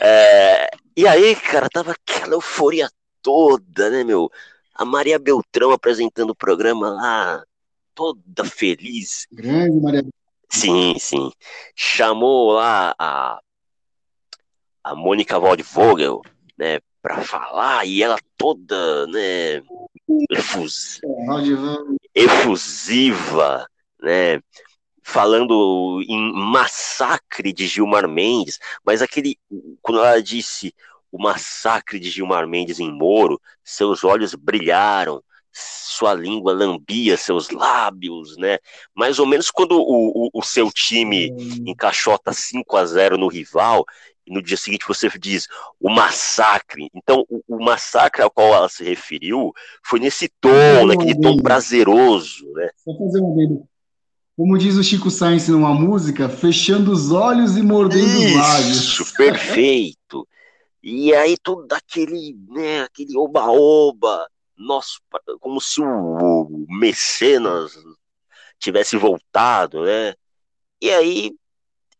É, e aí, cara, tava aquela euforia toda, né, meu? A Maria Beltrão apresentando o programa lá, toda feliz. Grande Maria Sim, sim. Chamou lá a, a Mônica Waldvogel, né, pra falar, e ela toda, né, efus, efusiva, né, falando em massacre de Gilmar Mendes, mas aquele, quando ela disse o massacre de Gilmar Mendes em Moro, seus olhos brilharam, sua língua lambia seus lábios, né? Mais ou menos quando o, o, o seu time encaixota 5 a 0 no rival, no dia seguinte você diz o massacre. Então, o, o, massacre ao qual ela se referiu foi nesse tom, naquele tom prazeroso, né? Só fazer um dedo. Como diz o Chico Sainz numa música, fechando os olhos e mordendo Isso, os lábios. Isso, perfeito. E aí todo aquele, né, aquele oba-oba, nosso, como se o, o mecenas tivesse voltado, né? E aí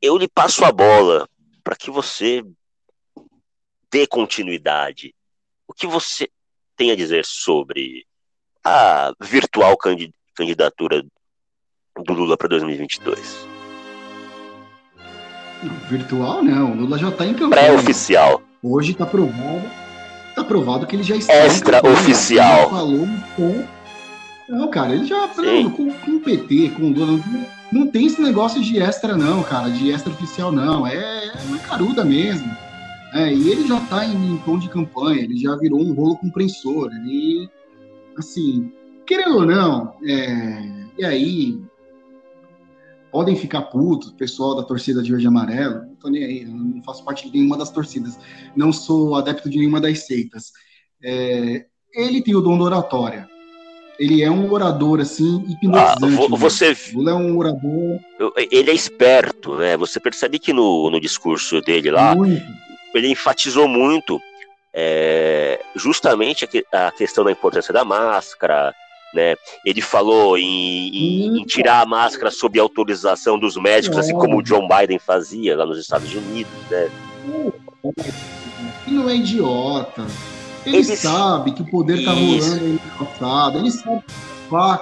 eu lhe passo a bola para que você dê continuidade. O que você tem a dizer sobre a virtual candidatura do Lula para 2022? Virtual não, o Lula já está em campanha. Pré-oficial. Hoje está provado, tá provado que ele já está. Extra-oficial. Falou com. Não, cara, ele já não, com, com o PT, com o Lula. Não, tem esse negócio de extra, não, cara, de extra-oficial, não. É, é uma caruda mesmo. É, e ele já está em, em tom de campanha, ele já virou um rolo compressor. Ele, assim, querendo ou não, é, e aí podem ficar putos, pessoal da torcida de verde e amarelo, não tô nem aí, não faço parte de nenhuma das torcidas, não sou adepto de nenhuma das seitas. É, ele tem o dom da oratória. Ele é um orador, assim, hipnotizante. Ah, você... Ele é um orador... Ele é esperto, né? Você percebe que no, no discurso dele lá, muito. ele enfatizou muito é, justamente a, a questão da importância da máscara, né? Ele falou em, em, tirar a máscara sob autorização dos médicos, assim como o John Biden fazia lá nos Estados Unidos, né? Ele não é idiota. Ele, ele sabe que o poder está rolando no passado. Ele sabe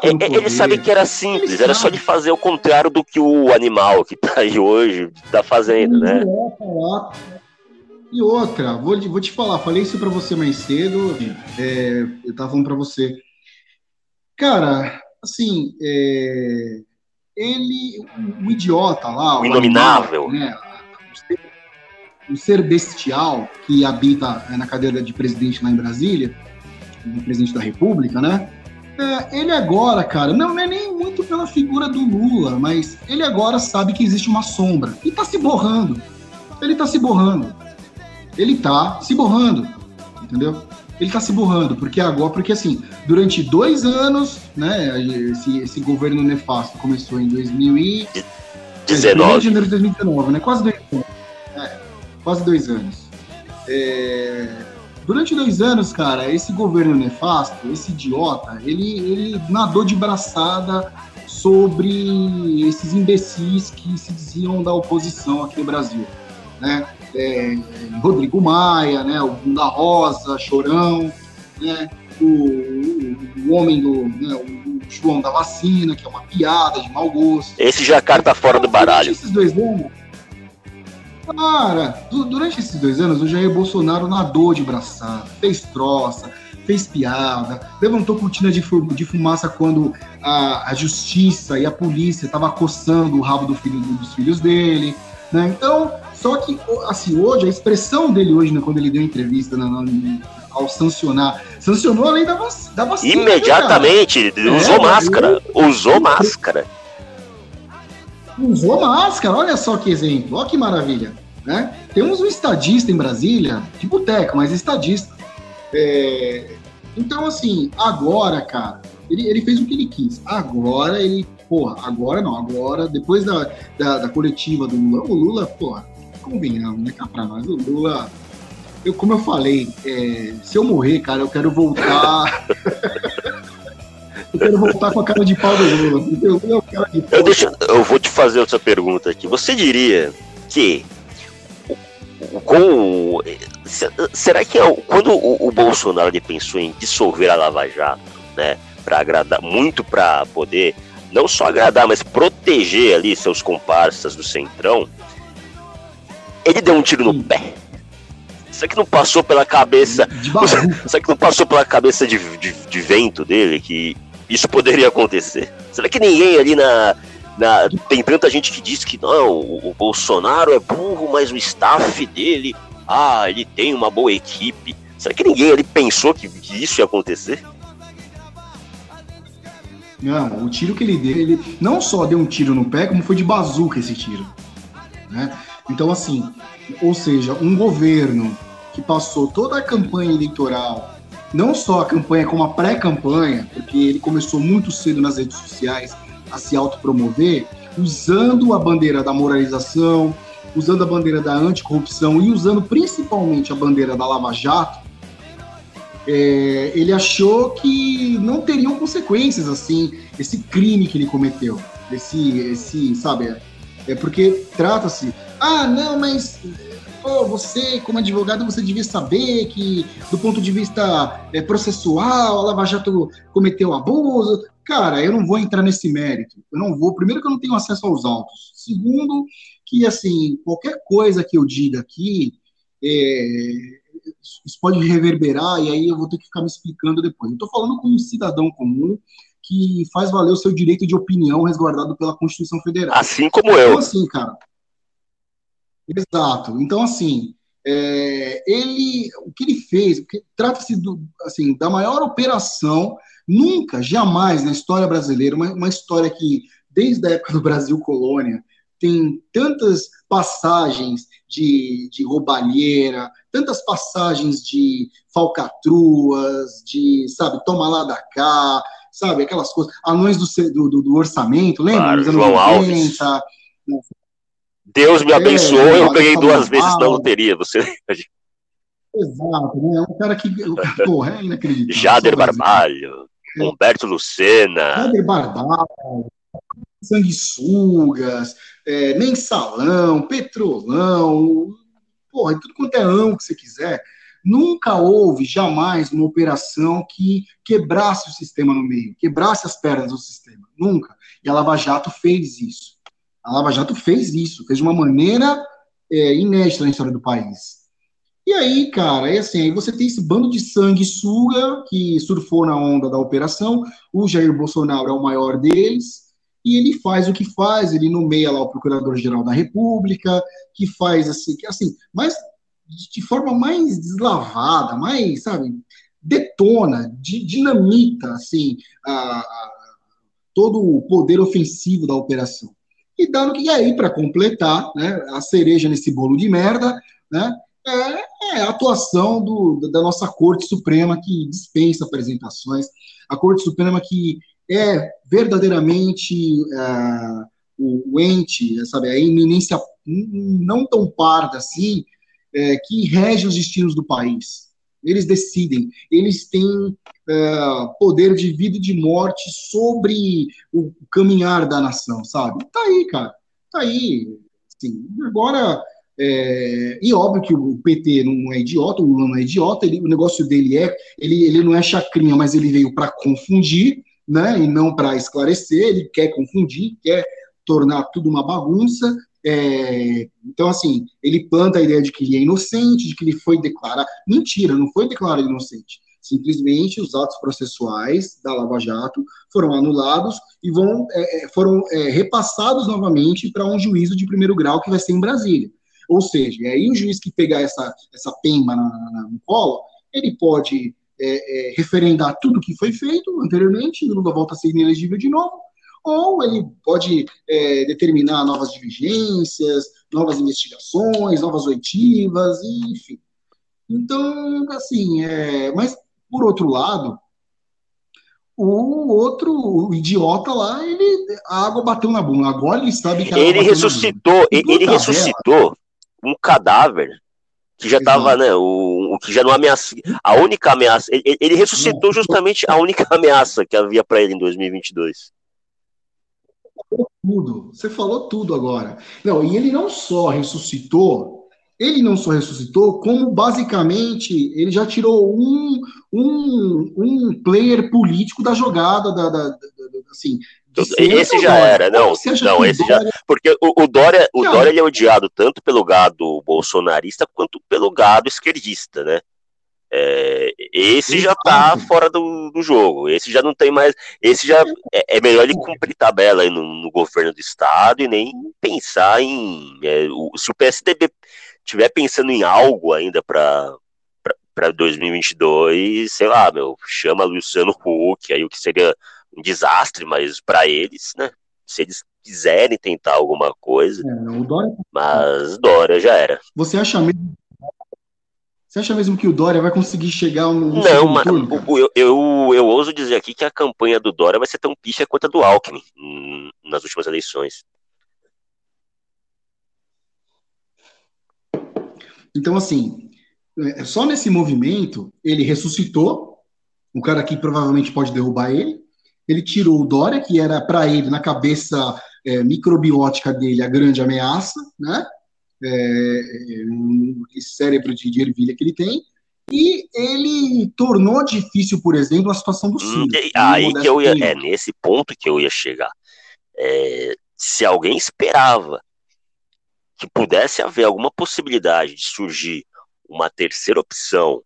é, é, ele sabe que era simples, ele era sabe. só de fazer o contrário do que o animal que tá aí hoje tá fazendo, né? E outra, vou, vou te falar, falei isso para você mais cedo, é, eu tava falando para você. Cara, assim, é, ele, o, idiota lá, o, o inominável, animal, né, o, ser, bestial que habita é, na cadeira de presidente lá em Brasília, o presidente da República, né? É, ele agora, cara, não, não, é nem muito pela figura do Lula, mas ele agora sabe que existe uma sombra e tá se borrando. Ele tá se borrando. Ele tá se borrando, entendeu? ele está se borrando, porque agora, porque assim, durante dois anos, né, esse, esse governo nefasto começou em 2019. 19 de janeiro de 2019, né, quase dois anos. Quase dois anos. É, durante dois anos, cara, esse governo nefasto, esse idiota, ele, ele nadou de braçada sobre esses imbecis que se diziam da oposição aqui no Brasil, né? É, Rodrigo Maia, né? O Bunda Rosa, Chorão, né? O, o, o homem do, né? o João da vacina, que é uma piada de mau gosto. Esse já carta fora do baralho. Esses dois anos, Cara, durante esses dois anos, o Jair Bolsonaro nadou de braçada, fez troça, fez piada, levantou cortina de, fumaça quando a, a justiça e a polícia estavam coçando o rabo do filho, dos filhos dele. Né? Então, só que, assim, hoje, a expressão dele hoje, né, quando ele deu entrevista na, na, ao sancionar, sancionou a lei da, vac, da vacina. Né, Imediatamente, né, usou é, máscara, usou máscara usou máscara, olha só que exemplo, olha que maravilha. Né? Temos um estadista em Brasília, de boteco, mas estadista. É... Então, assim, agora, cara, ele, ele fez o que ele quis. Agora ele, porra, agora não, agora, depois da, da, da coletiva do Lula, o Lula, porra, convenhamos, né, cá pra nós, o Lula, eu, como eu falei, é, se eu morrer, cara, eu quero voltar. eu quero voltar com a cara de pau do Lula. Eu, eu, eu, deixo, eu vou te fazer outra pergunta aqui. Você diria que com será que é, quando o, o Bolsonaro pensou em dissolver a Lava Jato, né, para agradar muito para poder não só agradar, mas proteger ali seus comparsas do Centrão, ele deu um tiro no pé. Será que não passou pela cabeça? Será que não passou pela cabeça de, de, de vento dele que isso poderia acontecer? Será que ninguém ali na, na, tem tanta gente que diz que não, o, o Bolsonaro é burro, mas o staff dele, ah, ele tem uma boa equipe. Será que ninguém ali pensou que, que isso ia acontecer? Não, o tiro que ele deu, ele não só deu um tiro no pé, como foi de bazuca esse tiro. Né? Então, assim, ou seja, um governo que passou toda a campanha eleitoral, não só a campanha como a pré-campanha, porque ele começou muito cedo nas redes sociais, a se autopromover usando a bandeira da moralização, usando a bandeira da anticorrupção e usando principalmente a bandeira da Lava Jato, é, ele achou que não teriam consequências assim esse crime que ele cometeu, esse, esse sabe? É porque trata-se, ah, não, mas você como advogado você devia saber que do ponto de vista é, processual a Lava Jato cometeu abuso. Cara, eu não vou entrar nesse mérito. Eu não vou. Primeiro, que eu não tenho acesso aos autos. Segundo, que, assim, qualquer coisa que eu diga aqui, é, isso pode reverberar e aí eu vou ter que ficar me explicando depois. Eu estou falando com um cidadão comum que faz valer o seu direito de opinião resguardado pela Constituição Federal. Assim como eu. Então, assim, cara. Exato. Então, assim, é, ele, o que ele fez, trata-se assim, da maior operação Nunca, jamais na história brasileira, uma, uma história que, desde a época do Brasil colônia, tem tantas passagens de, de roubalheira, tantas passagens de falcatruas, de, sabe, toma lá da cá, sabe, aquelas coisas, anões do, do, do orçamento, lembra? Claro, João Alves. Deus me abençoou, é, eu ganhei duas vezes na loteria, você Exato, né? É um cara que, porra, é inacreditável. Jader Barbalho. Humberto Lucena. Padre Barbal, sanguessugas, é, mensalão, petrolão, porra, tudo quanto é ão que você quiser. Nunca houve, jamais, uma operação que quebrasse o sistema no meio, quebrasse as pernas do sistema. Nunca. E a Lava Jato fez isso. A Lava Jato fez isso, fez de uma maneira é, inédita na história do país. E aí, cara, é assim, aí você tem esse bando de sanguessuga que surfou na onda da operação, o Jair Bolsonaro é o maior deles, e ele faz o que faz, ele nomeia lá o Procurador-Geral da República, que faz assim, que assim, mas de forma mais deslavada, mais, sabe, detona, de, dinamita, assim, a, a, todo o poder ofensivo da operação. E dando que aí, para completar, né, a cereja nesse bolo de merda, né, é, é a atuação do, da nossa Corte Suprema que dispensa apresentações, a Corte Suprema que é verdadeiramente é, o, o, ente, sabe, a eminência não tão parda assim, é, que rege os destinos do país. Eles decidem, eles têm é, poder de vida e de morte sobre o caminhar da nação, sabe? Tá aí, cara. Tá aí. Assim, agora, é, e óbvio que o PT não é idiota, o Lula não é idiota, ele, o negócio dele é, ele, ele não é chacrinha, mas ele veio para confundir, né, e não para esclarecer, ele quer confundir, quer tornar tudo uma bagunça, é, então, assim, ele planta a ideia de que ele é inocente, de que ele foi declarado. Mentira, não foi declarado inocente. Simplesmente os atos processuais da Lava Jato foram anulados e vão, é, é foram é, repassados novamente para um juízo de primeiro grau que vai ser em Brasília. Ou seja, aí o juiz que pegar essa, essa pemba na, na, no colo, ele pode é, é, referendar tudo que foi feito anteriormente, e Lula volta a ser inelegível de novo, ou ele pode é, determinar novas diligências, novas investigações, novas oitivas, enfim. Então, assim, é, mas por outro lado, o outro o idiota lá, ele a água bateu na bunda. Agora ele sabe que ele ressuscitou, ele, ele ressuscitou um cadáver que já estava, né, o, o, que já não ameaça, a única ameaça, ele, ele ressuscitou justamente a única ameaça que havia para ele em 2022 tudo. Você falou tudo agora. Não, e ele não só ressuscitou, ele não só ressuscitou, como basicamente ele já tirou um, um, um player político da jogada, da, da, da, da assim. Esse já era, não, não, esse já, porque o, o Dória, o Dória ele é odiado tanto pelo gado bolsonarista quanto pelo gado esquerdista, né? É, esse já tá fora do, do, jogo. Esse já não tem mais. Esse já é, é melhor ele cumprir tabela no, no, governo do estado e nem pensar em. É, o, se o PSDB tiver pensando em algo ainda para para 2022, sei lá, meu, chama Luciano Huck, aí o que seria um desastre, mas para eles, né? Se eles quiserem tentar alguma coisa, é, Dória... mas Dória já era. Você acha mesmo você acha mesmo que o Dória vai conseguir chegar no, Não, mas eu, eu, eu ouso dizer aqui que a campanha do Dória vai ser tão picha quanto a do Alckmin hum, nas últimas eleições. Então, assim, é, só nesse movimento, ele ressuscitou um cara que provavelmente pode derrubar ele. Ele tirou o Dória, que era para ele, na cabeça é, microbiótica dele, a grande ameaça, né? É, esse cérebro de, ervilha que ele tem, e ele tornou difícil, por exemplo, a situação do hum, Ciro. aí que eu ia, é nesse ponto que eu ia chegar. É, se alguém esperava que pudesse haver alguma possibilidade de surgir uma terceira opção,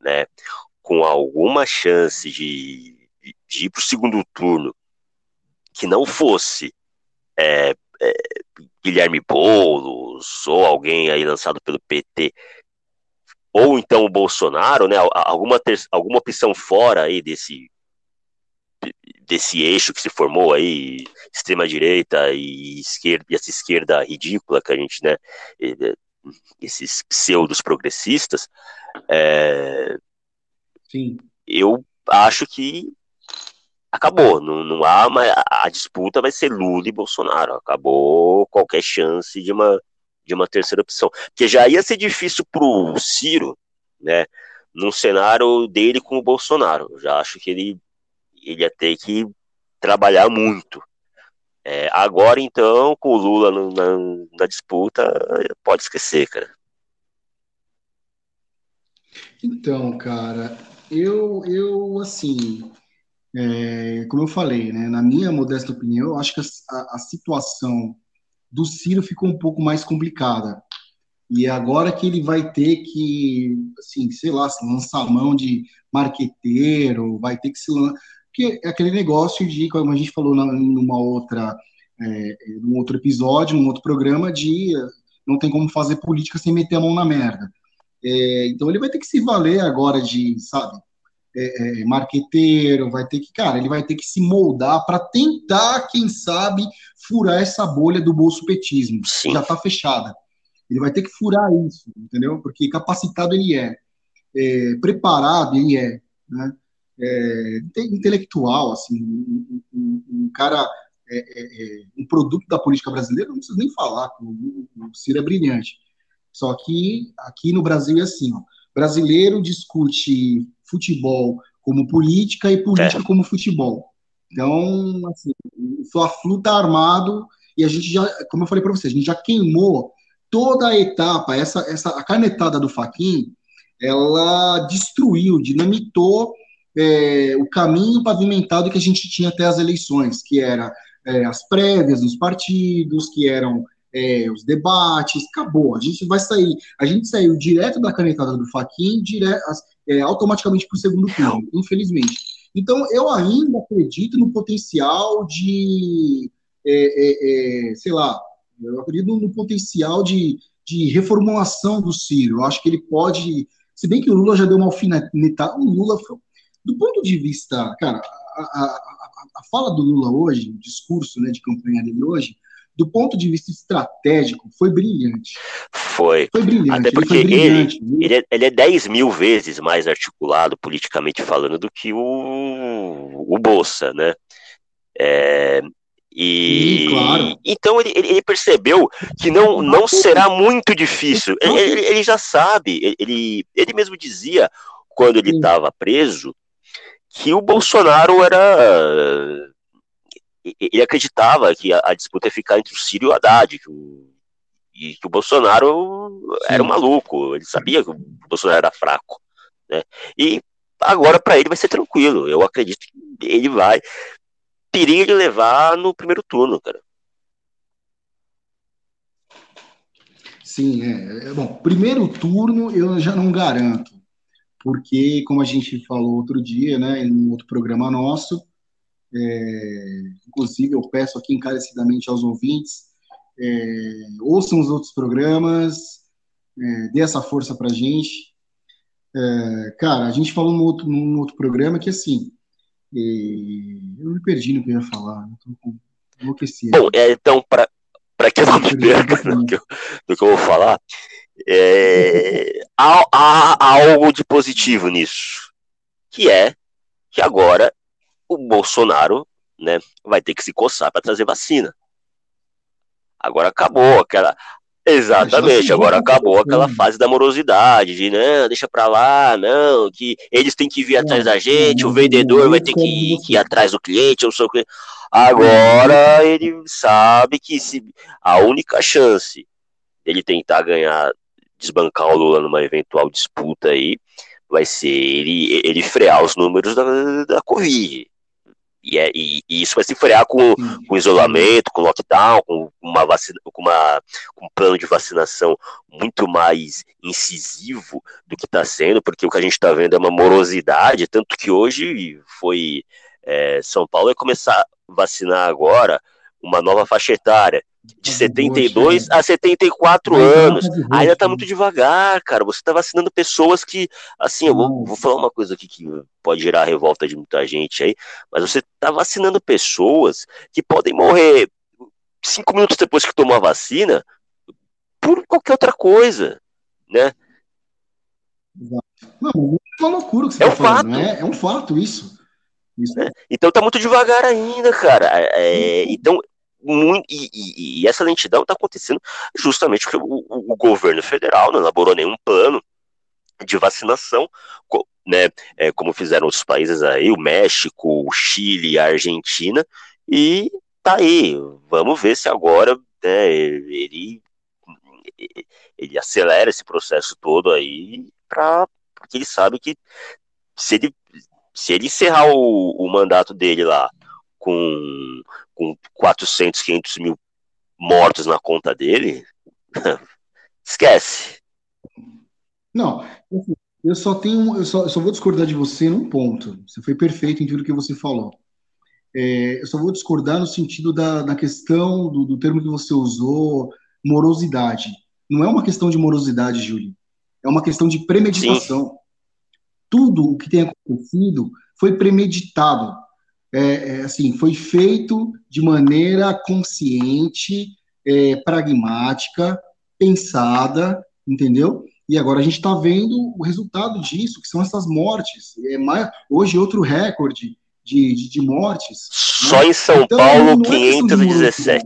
né, com alguma chance de, de ir para o segundo turno, que não fosse é, é, Guilherme Boulos ou alguém aí lançado pelo PT, ou então o Bolsonaro, né, alguma, ter, alguma opção fora aí desse desse eixo que se formou aí, extrema direita e esquerda, e essa esquerda ridícula que a gente, né, esses pseudos progressistas, é, Sim. eu acho que acabou. Não, não há mais. A disputa vai ser Lula e Bolsonaro. Acabou qualquer chance de uma, de uma terceira opção. Porque já ia ser difícil pro Ciro, né? Num cenário dele com o Bolsonaro. Eu já acho que ele, ele ia ter que trabalhar muito. É, agora, então, com o Lula na, na disputa, pode esquecer, cara. Então, cara, eu, eu assim, é, como eu falei, né, na minha modesta opinião, eu acho que a, a, situação do Ciro ficou um pouco mais complicada. E agora que ele vai ter que, assim, sei lá, se lançar mão de marqueteiro, vai ter que se lançar. Porque é aquele negócio de, como a gente falou na, numa outra, é, num outro episódio, num outro programa, de não tem como fazer política sem meter a mão na merda. É, então ele vai ter que se valer agora de, sabe, é, é, marqueteiro, vai ter que, cara, ele vai ter que se moldar para tentar, quem sabe, furar essa bolha do bolso petismo, Sim. já está fechada. Ele vai ter que furar isso, entendeu? Porque capacitado ele é, é preparado ele é, né? É, intelectual, assim, um, um, um cara, é, é, é, um produto da política brasileira, não preciso nem falar, o, o Ciro é brilhante. Só que aqui no Brasil é assim, ó, brasileiro discute futebol como política e política é. como futebol. Então, assim, o Fla-Flu tá armado e a gente já, como eu falei para vocês, a gente já queimou toda a etapa, essa, essa a canetada do Faquin, ela destruiu, dinamitou é, o caminho pavimentado que a gente tinha até as eleições, que era é, as prévias dos partidos, que eram é, os debates, acabou. A gente vai sair, a gente saiu direto da canetada do Faquin, é, automaticamente para o segundo turno, infelizmente. Então, eu ainda acredito no potencial de, é, é, é, sei lá, eu acredito no potencial de, de reformulação do Ciro. Eu acho que ele pode, se bem que o Lula já deu uma alfinetada, o Lula, do ponto de vista, cara, a, a, a fala do Lula hoje, o discurso né, de campanha dele hoje, do ponto de vista estratégico, foi brilhante. Foi. Foi brilhante. Até porque ele, brilhante, ele, ele, é, ele é 10 mil vezes mais articulado, politicamente falando, do que o, o Bolsa, né? É, e Sim, claro. então ele, ele, percebeu que não, não será muito difícil. Ele, ele já sabe, ele, ele mesmo dizia quando ele estava preso que o Bolsonaro era ele acreditava que a, a, disputa ia ficar entre o Ciro e o Haddad, que o, e que o Bolsonaro Sim. era um maluco, ele sabia que o Bolsonaro era fraco, né? E agora para ele vai ser tranquilo, eu acredito que ele vai perigo levar no primeiro turno, cara. Sim, é, é. Bom, primeiro turno eu já não garanto, porque, como a gente falou outro dia, né, em um outro programa nosso, é, inclusive, eu peço aqui encarecidamente aos ouvintes, é, ouçam os outros programas, é, dê essa força para a gente. É, cara, a gente falou num outro, num outro programa que, assim, é, eu me perdi no que eu ia falar, enlouquecido. Bom, é, então, para que eu não me perca no que eu, que eu vou falar, é, há, há algo de positivo nisso, que é que agora o Bolsonaro né, vai ter que se coçar para trazer vacina. Agora acabou aquela. Exatamente, agora acabou aquela fase da morosidade, de não, deixa pra lá, não, que eles têm que vir atrás da gente, o vendedor vai ter que ir, que ir atrás do cliente, eu sou Agora ele sabe que se a única chance dele tentar ganhar, desbancar o Lula numa eventual disputa aí, vai ser ele, ele frear os números da, da Covid. E, é, e, e, isso vai se frear com, com isolamento, com lockdown, com uma vacina, com, uma, com um plano de vacinação muito mais incisivo do que está sendo, porque o que a gente está vendo é uma morosidade, tanto que hoje foi é, São Paulo vai começar a vacinar agora uma nova faixa etária, de 72 a 74 anos. Ainda tá muito devagar, cara. Você tá vacinando pessoas que, assim, eu vou, vou, falar uma coisa aqui que pode gerar revolta de muita gente aí, mas você tá vacinando pessoas que podem morrer cinco minutos depois que tomou a vacina por qualquer outra coisa, né? Não, é uma loucura que você é tá um falando, fato. É, é um fato isso. isso. É. Então tá muito devagar ainda, cara. É, então muito, e, e, e, essa lentidão está acontecendo justamente porque o, o, governo federal não elaborou nenhum plano de vacinação, né, é, como fizeram outros países aí, o México, o Chile, a Argentina, e tá aí, vamos ver se agora né, ele, ele acelera esse processo todo aí, pra, porque ele sabe que se ele, se ele encerrar o, o mandato dele lá com, com 400, 500 mil mortos na conta dele, esquece. Não, eu só tenho, eu só, eu só, vou discordar de você num ponto. Você foi perfeito em tudo que você falou. É, eu só vou discordar no sentido da, da questão do, do, termo que você usou, morosidade. Não é uma questão de morosidade, Júlio. É uma questão de premeditação. Sim. Tudo o que tem acontecido foi premeditado é, é, assim, foi feito de maneira consciente, é, pragmática, pensada, entendeu? E agora a gente está vendo o resultado disso, que são essas mortes. É mais, hoje outro recorde de, de, de mortes. Só né? em São então, Paulo, 517.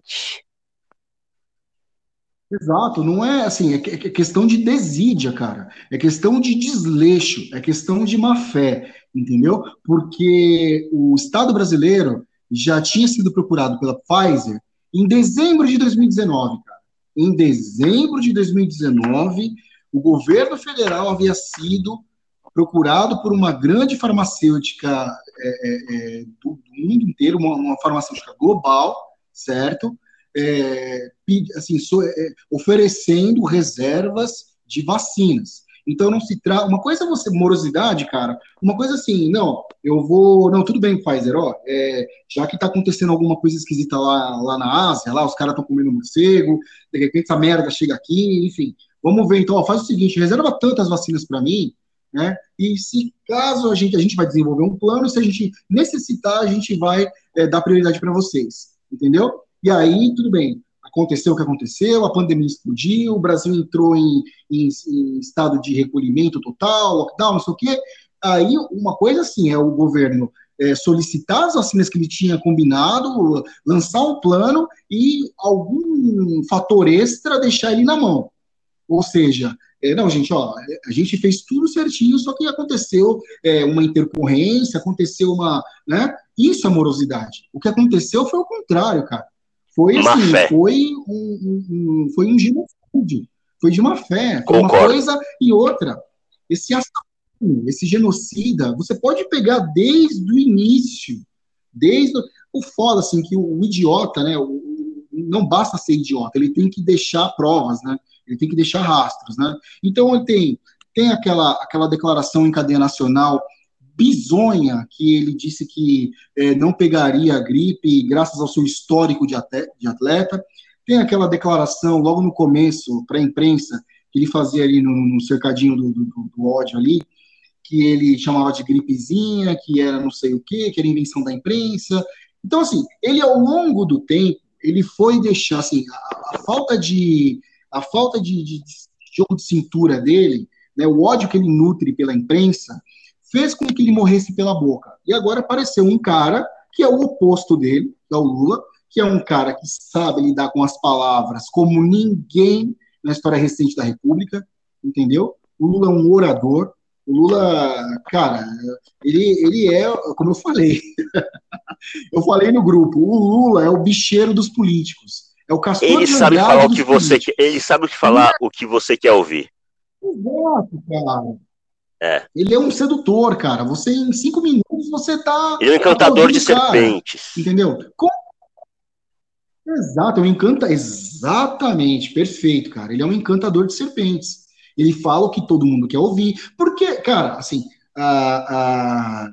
Exato, não é assim, é, é questão de desídia, cara. É questão de desleixo, é questão de má fé, entendeu? Porque o Estado brasileiro já tinha sido procurado pela Pfizer em dezembro de 2019, cara. Em dezembro de 2019, o governo federal havia sido procurado por uma grande farmacêutica é, é, é do, do, mundo inteiro, uma, uma farmacêutica global, certo? É, assim, so, é, oferecendo reservas de vacinas. Então não se trata. Uma coisa é você, morosidade, cara. Uma coisa assim, não, eu vou. Não, tudo bem, Pfizer, ó. É, já que tá acontecendo alguma coisa esquisita lá, lá na Ásia, lá os caras estão comendo morcego, de repente essa merda chega aqui, enfim. Vamos ver, então, ó, faz o seguinte, reserva tantas vacinas para mim, né? E se caso a gente, a gente vai desenvolver um plano, se a gente necessitar, a gente vai é, dar prioridade para vocês, entendeu? E aí, tudo bem, aconteceu o que aconteceu, a pandemia explodiu, o Brasil entrou em, em, em estado de recolhimento total, lockdown, não sei o quê. Aí, uma coisa assim, é o governo é, solicitar as vacinas que ele tinha combinado, lançar um plano e algum fator extra deixar ele na mão. Ou seja, é, não, gente, ó, a gente fez tudo certinho, só que aconteceu é, uma intercorrência, aconteceu uma, né? Isso é morosidade. O que aconteceu foi o contrário, cara. Foi assim, foi um, um, foi um genocídio. Foi de uma fé. Foi Concordo. uma coisa e outra. Esse assassino, esse genocida, você pode pegar desde o início, desde o, o foda, assim, que o, o idiota, né? O, não basta ser idiota, ele tem que deixar provas, né? Ele tem que deixar rastros, né? Então ele tem tem aquela aquela declaração em cadeia nacional bizonha que ele disse que é, não pegaria a gripe graças ao seu histórico de atleta. Tem aquela declaração logo no começo para a imprensa que ele fazia ali no, no cercadinho do, do, do, ódio ali, que ele chamava de gripezinha, que era não sei o que, que era invenção da imprensa. Então, assim, ele ao longo do tempo, ele foi deixar, assim, a, a falta de a falta de, de, de jogo de cintura dele, né, o ódio que ele nutre pela imprensa, fez com que ele morresse pela boca. E agora apareceu um cara que é o oposto dele, que é o Lula, que é um cara que sabe lidar com as palavras como ninguém na história recente da República, entendeu? O Lula é um orador. O Lula, cara, ele, ele é, como eu falei, eu falei no grupo, o Lula é o bicheiro dos políticos. É o castor Ele sabe falar o que você quer, ele sabe o que falar, o que você quer ouvir. Exato, cara. É. Ele é um sedutor, cara. Você, em cinco minutos, você tá. Ele é um encantador de serpentes. Entendeu? Com... Exato, é um encanta. Exatamente, perfeito, cara. Ele é um encantador de serpentes. Ele fala o que todo mundo quer ouvir. Porque, cara, assim, a, a...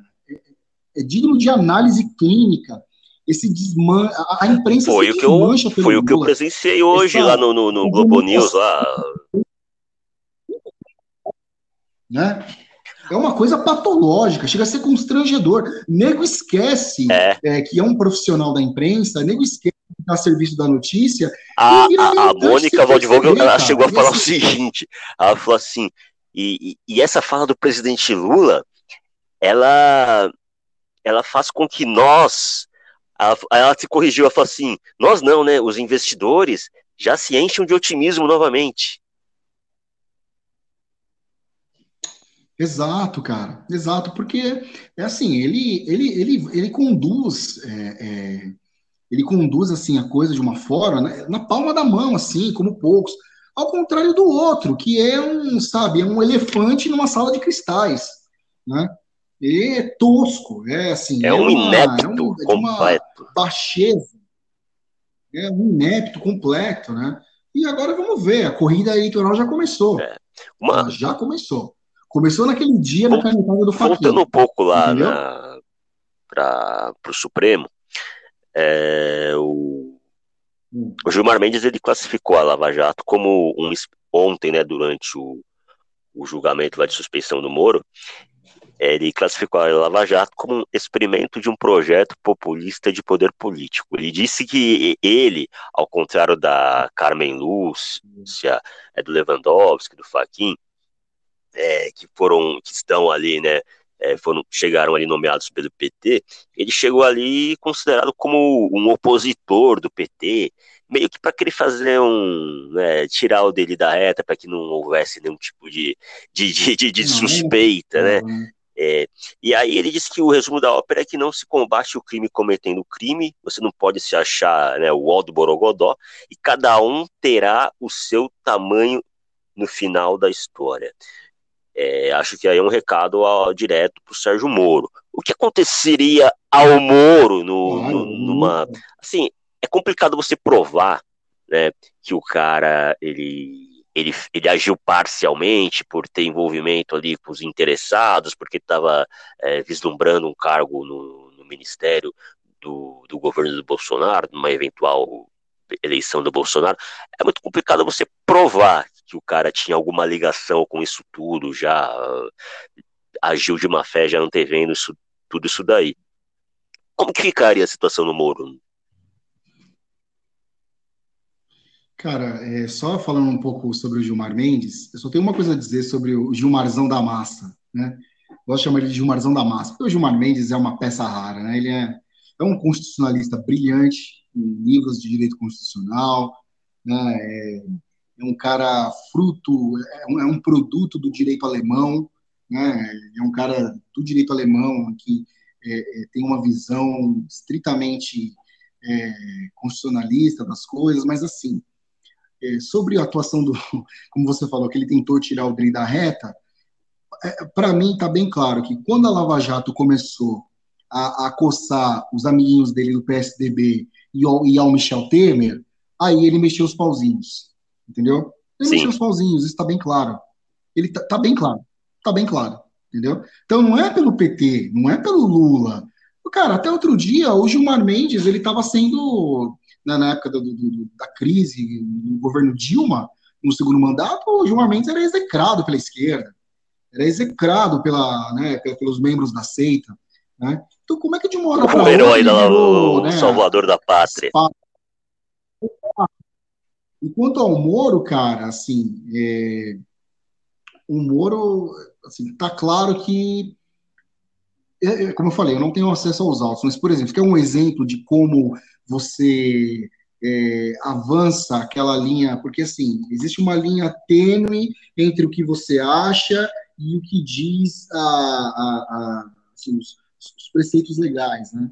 é digno de análise clínica esse desman a, a imprensa foi o que eu foi o que eu presenciei hoje Essa, lá no, no, no Globo News lá né? É uma coisa patológica, chega a ser constrangedor. Nego esquece é. É, que é um profissional da imprensa, nego esquece que está a serviço da notícia. A, a, a Mônica Valdivoga, ela cara. chegou a falar assim, o seguinte, ela falou assim, e, e, e essa fala do presidente Lula, ela, ela faz com que nós, ela, ela se corrigiu, ela falou assim, nós não, né, os investidores já se enchem de otimismo novamente. Exato, cara, exato, porque é assim, ele, ele, ele, ele conduz, é, é, ele conduz assim a coisa de uma forma né, na palma da mão, assim, como poucos, ao contrário do outro, que é um, sabe, é um elefante numa sala de cristais, né? Ele é tosco, é assim, é, é um uma, inepto é um, é completo, baixeza, é um inepto completo, né? E agora vamos ver, a corrida eleitoral já começou, é. uma... já começou. Começou naquele dia na canetada do Faquinha. Voltando um pouco lá para o Supremo, é, o, hum. o, Gilmar Mendes ele classificou a Lava Jato como um ontem, né, durante o, o julgamento lá de suspeição do Moro, ele classificou a Lava Jato como um experimento de um projeto populista de poder político. Ele disse que ele, ao contrário da Carmen Lúcia, é do Lewandowski, do Faquin, é, que foram, que estão ali, né, é, foram, chegaram ali nomeados pelo PT, ele chegou ali considerado como um opositor do PT, meio que para querer fazer um. Né, tirar o dele da reta, para que não houvesse nenhum tipo de, de, de, de, de suspeita, né? É, e aí ele diz que o resumo da ópera é que não se combate o crime cometendo crime, você não pode se achar né, o Aldo Borogodó, e cada um terá o seu tamanho no final da história. É, acho que aí é um recado ó, direto para o Sérgio Moro. O que aconteceria ao Moro no, no, numa. Assim, é complicado você provar né, que o cara ele ele, ele agiu parcialmente por ter envolvimento ali com os interessados, porque estava é, vislumbrando um cargo no, no ministério do, do governo do Bolsonaro, numa eventual eleição do Bolsonaro, é muito complicado você provar que o cara tinha alguma ligação com isso tudo, já uh, agiu de má fé, já antevendo isso, tudo isso daí. Como que ficaria a situação no Moro? Cara, é, só falando um pouco sobre o Gilmar Mendes, eu só tenho uma coisa a dizer sobre o Gilmarzão da Massa, né? Gosto de chamar ele de Gilmarzão da Massa, porque o Gilmar Mendes é uma peça rara, né? Ele é, é um constitucionalista brilhante, em livros de direito constitucional, né? É, é um cara fruto, é um, é um, produto do direito alemão, né? É um cara do direito alemão que é, é tem uma visão estritamente é, constitucionalista das coisas, mas assim, é, sobre a atuação do, como você falou, que ele tentou tirar o Dri da reta, para mim está bem claro que quando a Lava Jato começou a, a coçar os amiguinhos dele do PSDB e ao, e ao Michel Temer, aí ele mexeu os pauzinhos, entendeu? Ele Sim. mexeu os pauzinhos, isso está bem claro. Ele está tá bem claro, está bem claro, entendeu? Então não é pelo PT, não é pelo Lula. Cara, até outro dia, o Gilmar Mendes, ele estava sendo né, na época do, do, da crise, no governo Dilma, no segundo mandato, o Gilmar Mendes era execrado pela esquerda, era execrado pela, né, pelos membros da seita. Né? Então, como é que de uma hora para outra. O herói, o né, salvador da pátria. E quanto ao Moro, cara, assim, é, o Moro, assim, tá claro que, é, é, como eu falei, eu não tenho acesso aos autos, mas, por exemplo, que é um exemplo de como você é, avança aquela linha, porque assim, existe uma linha tênue entre o que você acha e o que diz a, a, a assim, os, os, preceitos legais, né?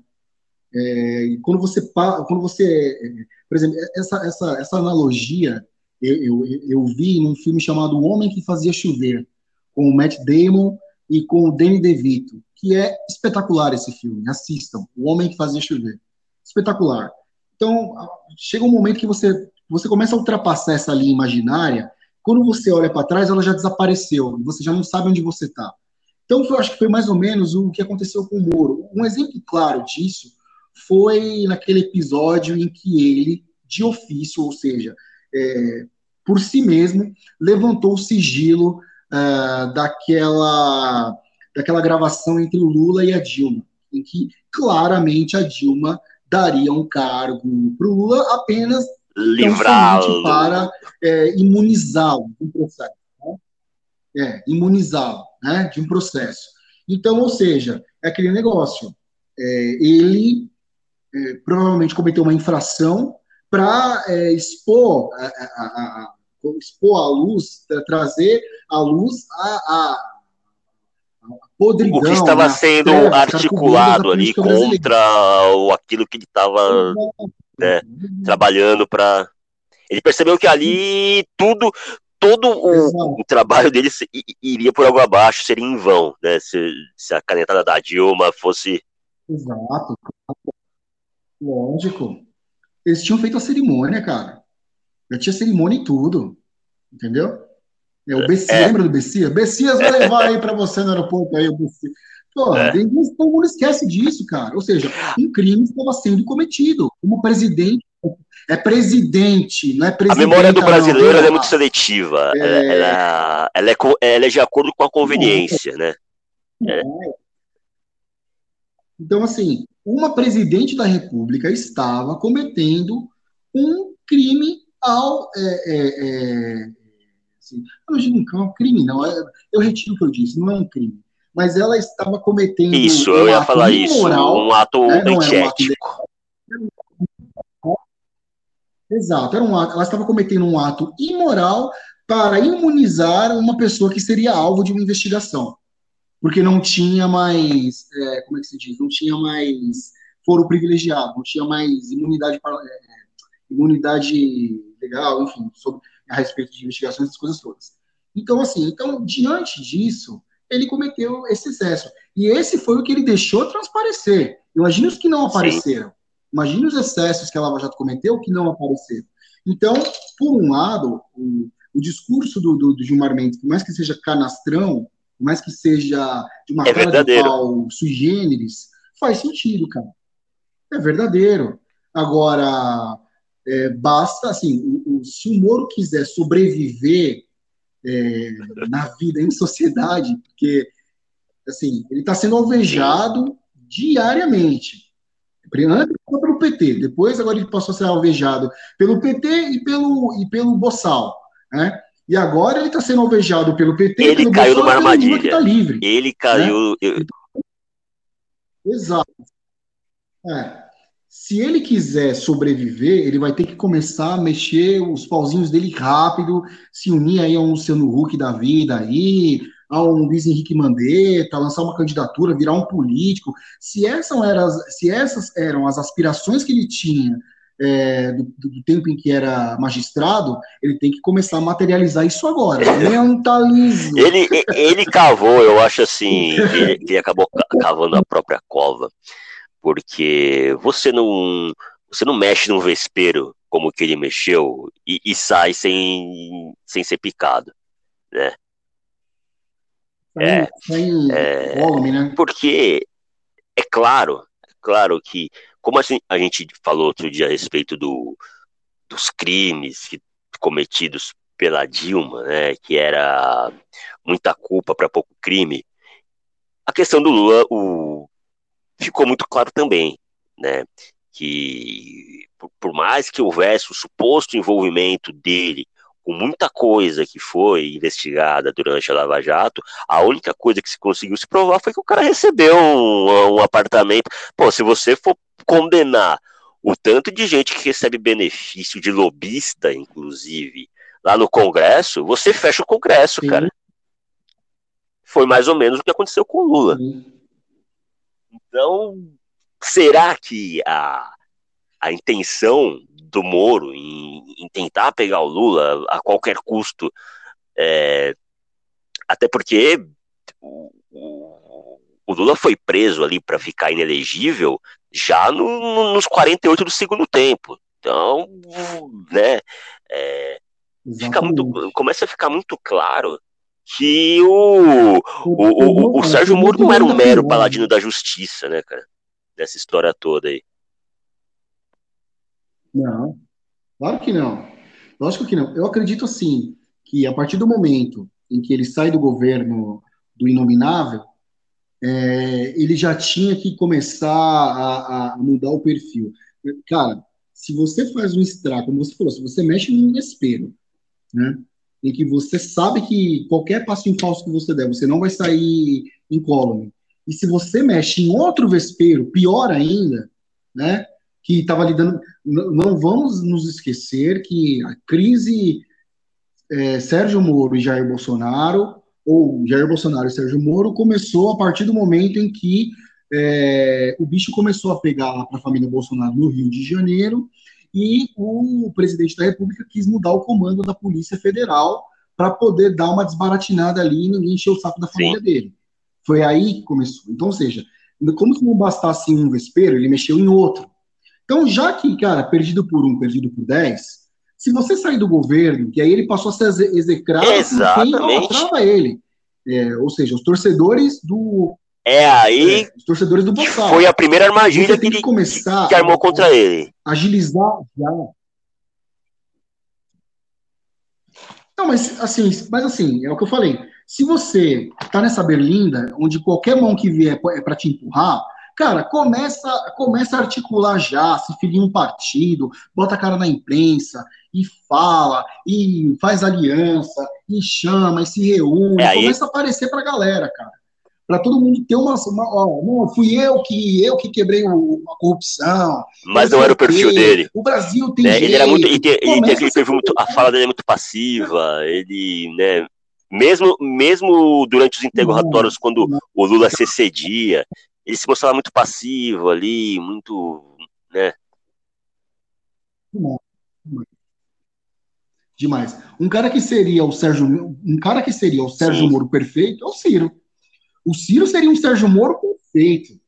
É, quando você quando você, por exemplo, essa essa, essa analogia eu, eu, eu vi num filme chamado O Homem que Fazia Chover, com o Matt Damon e com o Danny DeVito, que é espetacular esse filme. Assistam, O Homem que Fazia Chover espetacular. Então, chega um momento que você, você começa a ultrapassar essa linha imaginária, quando você olha para trás, ela já desapareceu, você já não sabe onde você está. Então, eu acho que foi mais ou menos o que aconteceu com o Moro. Um exemplo claro disso foi naquele episódio em que ele, de ofício, ou seja, é, por si mesmo, levantou o sigilo uh, daquela, daquela gravação entre o Lula e a Dilma, em que claramente a Dilma daria um cargo para o Lula apenas livrá-lo para é, imunizá-lo de um processo. Né? É, imunizá-lo né, de um processo. Então, ou seja, é aquele negócio. É, ele provavelmente cometeu uma infração para é, expor a, a, a, expor à luz, trazer à luz a, podridão, o que estava sendo articulado ali contra o, aquilo que ele estava né, trabalhando para. Ele percebeu que ali tudo, todo o, o, trabalho dele iria por água abaixo, seria em vão, né? Se, se a canetada da Dilma fosse. Exato. Lógico. Eles tinham feito a cerimônia, cara. Já tinha cerimônia e tudo. Entendeu? É o Bessias, é. lembra do Bessias? Bessias vai levar aí para você no aeroporto aí, o Bessias. Pô, é. todo mundo esquece disso, cara. Ou seja, um crime estava sendo cometido. Como presidente, é presidente, não é presidente. A memória do brasileiro é muito seletiva. É... Ela, ela, ela, é, ela é de acordo com a conveniência, né? É. Então, assim, uma presidente da República estava cometendo um crime ao é, é, é Assim, eu não digo é um crime, não. É, eu retiro o que eu disse, não é um crime. Mas ela estava cometendo. Isso, um eu ia falar imoral, isso. Um ato né, antiético. Exato, era um ato, ela estava cometendo um ato imoral para imunizar uma pessoa que seria alvo de uma investigação. Porque não tinha mais, é, como é que se diz? Não tinha mais foro privilegiado, não tinha mais imunidade, é, imunidade legal, enfim, sobre, a respeito de investigações, essas coisas todas. Então, assim, então, diante disso, ele cometeu esse excesso. E esse foi o que ele deixou transparecer. Imagina os que não apareceram. Sim. Imagina os excessos que a Lava Jato cometeu que não apareceram. Então, por um lado, o, o discurso do, do, do, Gilmar Mendes, por mais que seja canastrão, por mais que seja de uma é cara verdadeiro. de pau sui generis, faz sentido, cara. É verdadeiro. Agora, é, basta, assim, o, o, se o Moro quiser sobreviver é, na vida, em sociedade, porque, assim, ele está sendo alvejado diariamente. Antes foi pelo PT, depois agora ele passou a ser alvejado pelo PT e pelo, e pelo Bossal, né? E agora ele está sendo alvejado pelo PT ele pelo caiu Bossal, numa armadilha. Tá livre, ele caiu. Né? Exato. É. Se ele quiser sobreviver, ele vai ter que começar a mexer os pauzinhos dele rápido, se unir aí a um Luciano Huck da vida aí, a um Luiz Henrique Mandetta, lançar uma candidatura, virar um político. Se essas eram, se essas eram as aspirações que ele tinha é, do, do, tempo em que era magistrado, ele tem que começar a materializar isso agora. Mentaliza. ele, ele cavou, eu acho assim, ele, ele acabou cavando a própria cova, porque você não, você não mexe num vespeiro como que ele mexeu e, e sai sem, sem ser picado, né? É, é, volume, né? Porque é claro, é claro que, como a gente falou outro dia a respeito do, dos crimes cometidos pela Dilma, né, que era muita culpa para pouco crime, a questão do Lula o, ficou muito claro também, né, que por, por mais que houvesse o suposto envolvimento dele com muita coisa que foi investigada durante a Lava Jato, a única coisa que se conseguiu se provar foi que o cara recebeu um, um apartamento. Pô, se você for condenar o tanto de gente que recebe benefício de lobista, inclusive, lá no Congresso, você fecha o Congresso, Sim. cara. Foi mais ou menos o que aconteceu com o Lula. Sim. Então, será que a, a intenção do Moro em, em, tentar pegar o Lula a qualquer custo, é, até porque o, o, o, Lula foi preso ali para ficar inelegível já no, no, nos 48 do segundo tempo. Então, né, é, fica muito, começa a ficar muito claro que o, o, o, o Sérgio Moro não era um mero paladino da justiça, né, cara? Dessa história toda aí. Não, claro que não. Lógico que não. Eu acredito, assim, que a partir do momento em que ele sai do governo do Inominável, é, ele já tinha que começar a, a, mudar o perfil. Cara, se você faz um extrato, como você falou, se você mexe num espelho, né, em que você sabe que qualquer passo em falso que você der, você não vai sair incólume. E se você mexe em outro vespeiro, pior ainda, né, que estava lidando. Não vamos nos esquecer que a crise é, Sérgio Moro e Jair Bolsonaro, ou Jair Bolsonaro e Sérgio Moro, começou a partir do momento em que é, o bicho começou a pegar lá para a família Bolsonaro no Rio de Janeiro e o presidente da República quis mudar o comando da Polícia Federal para poder dar uma desbaratinada ali e ninguém encher o saco da família Sim. dele. Foi aí que começou. Então, ou seja, como se não bastasse um vespeiro, ele mexeu em outro. Então, já que, cara, perdido por um, perdido por dez, se você sair do governo, que aí ele passou a ser execrado Exatamente. quem idolatrava ele. É, ou seja, os torcedores do. É aí. É, os torcedores do Bolsonaro. Foi a primeira armadilha que, que, começar que armou a, contra ele. Agilizar já. Não, mas assim, mas assim, é o que eu falei. Se você tá nessa berlinda, onde qualquer mão que vier é para te empurrar, Cara, começa, começa a articular já, se filia um partido, bota a cara na imprensa e fala, e faz aliança, e chama, e se reúne, é, começa a aparecer pra galera, cara. para todo mundo ter uma, uma ó, não, fui eu que eu que quebrei o, a corrupção. Mas não era o perfil dele. O Brasil tem né? Ele era muito, ele, ele teve muito, a fala dele é muito passiva. Ele, né? Mesmo, mesmo durante os interrogatórios, não, quando não. o Lula se excedia, ele se mostrava muito passivo ali, muito, né? Demais. Um cara que seria o Sérgio, um cara que seria o Sérgio Sim. Moro perfeito é o Ciro. O Ciro seria um Sérgio Moro perfeito.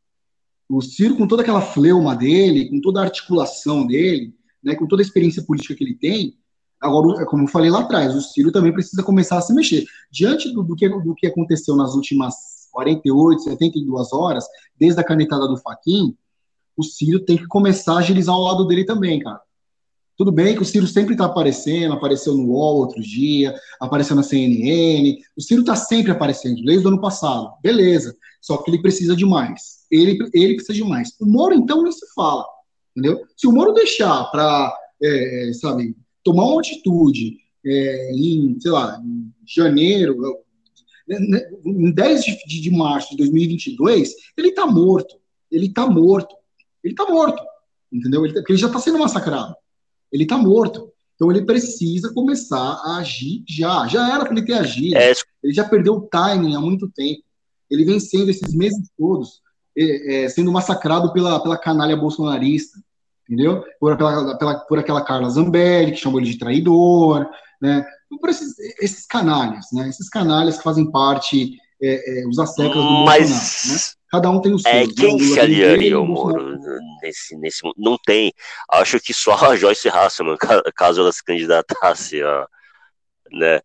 O Ciro, com toda aquela fleuma dele, com toda a articulação dele, né, com toda a experiência política que ele tem, agora, como eu falei lá atrás, o Ciro também precisa começar a se mexer. Diante do, do, que, do que aconteceu nas últimas 48, 72 horas, desde a canetada do Faquin, o Ciro tem que começar a agilizar o lado dele também, cara. Tudo bem que o Ciro sempre está aparecendo, apareceu no UOL outro dia, apareceu na CNN. O Ciro está sempre aparecendo, desde o ano passado. Beleza. Só que ele precisa de mais. Ele, ele precisa de mais. O Moro, então, nem se fala. Entendeu? Se o Moro deixar para, é, sabe, tomar uma atitude é, em, sei lá, em janeiro, né, né, em 10 de, de março de 2022, ele está morto. Ele está morto. Ele está morto. Entendeu? Ele, tá, porque ele já está sendo massacrado ele está morto. Então ele precisa começar a agir já. Já era para ele ter agido. É. Ele já perdeu o timing há muito tempo. Ele vem sendo esses meses todos é, é, sendo massacrado pela, pela canalha bolsonarista, entendeu? Por, pela, pela, por aquela Carla Zambelli, que chamou ele de traidor, né? Por esses, esses canalhas, né? Esses canalhas que fazem parte, é, é, os asseclas do Mas... Bolsonaro, né? Cada um tem o seu. É, quem se aliaria ao Moro nesse, nesse Não tem. Acho que só a Joyce Hasselman, caso ela se candidatasse a. Né?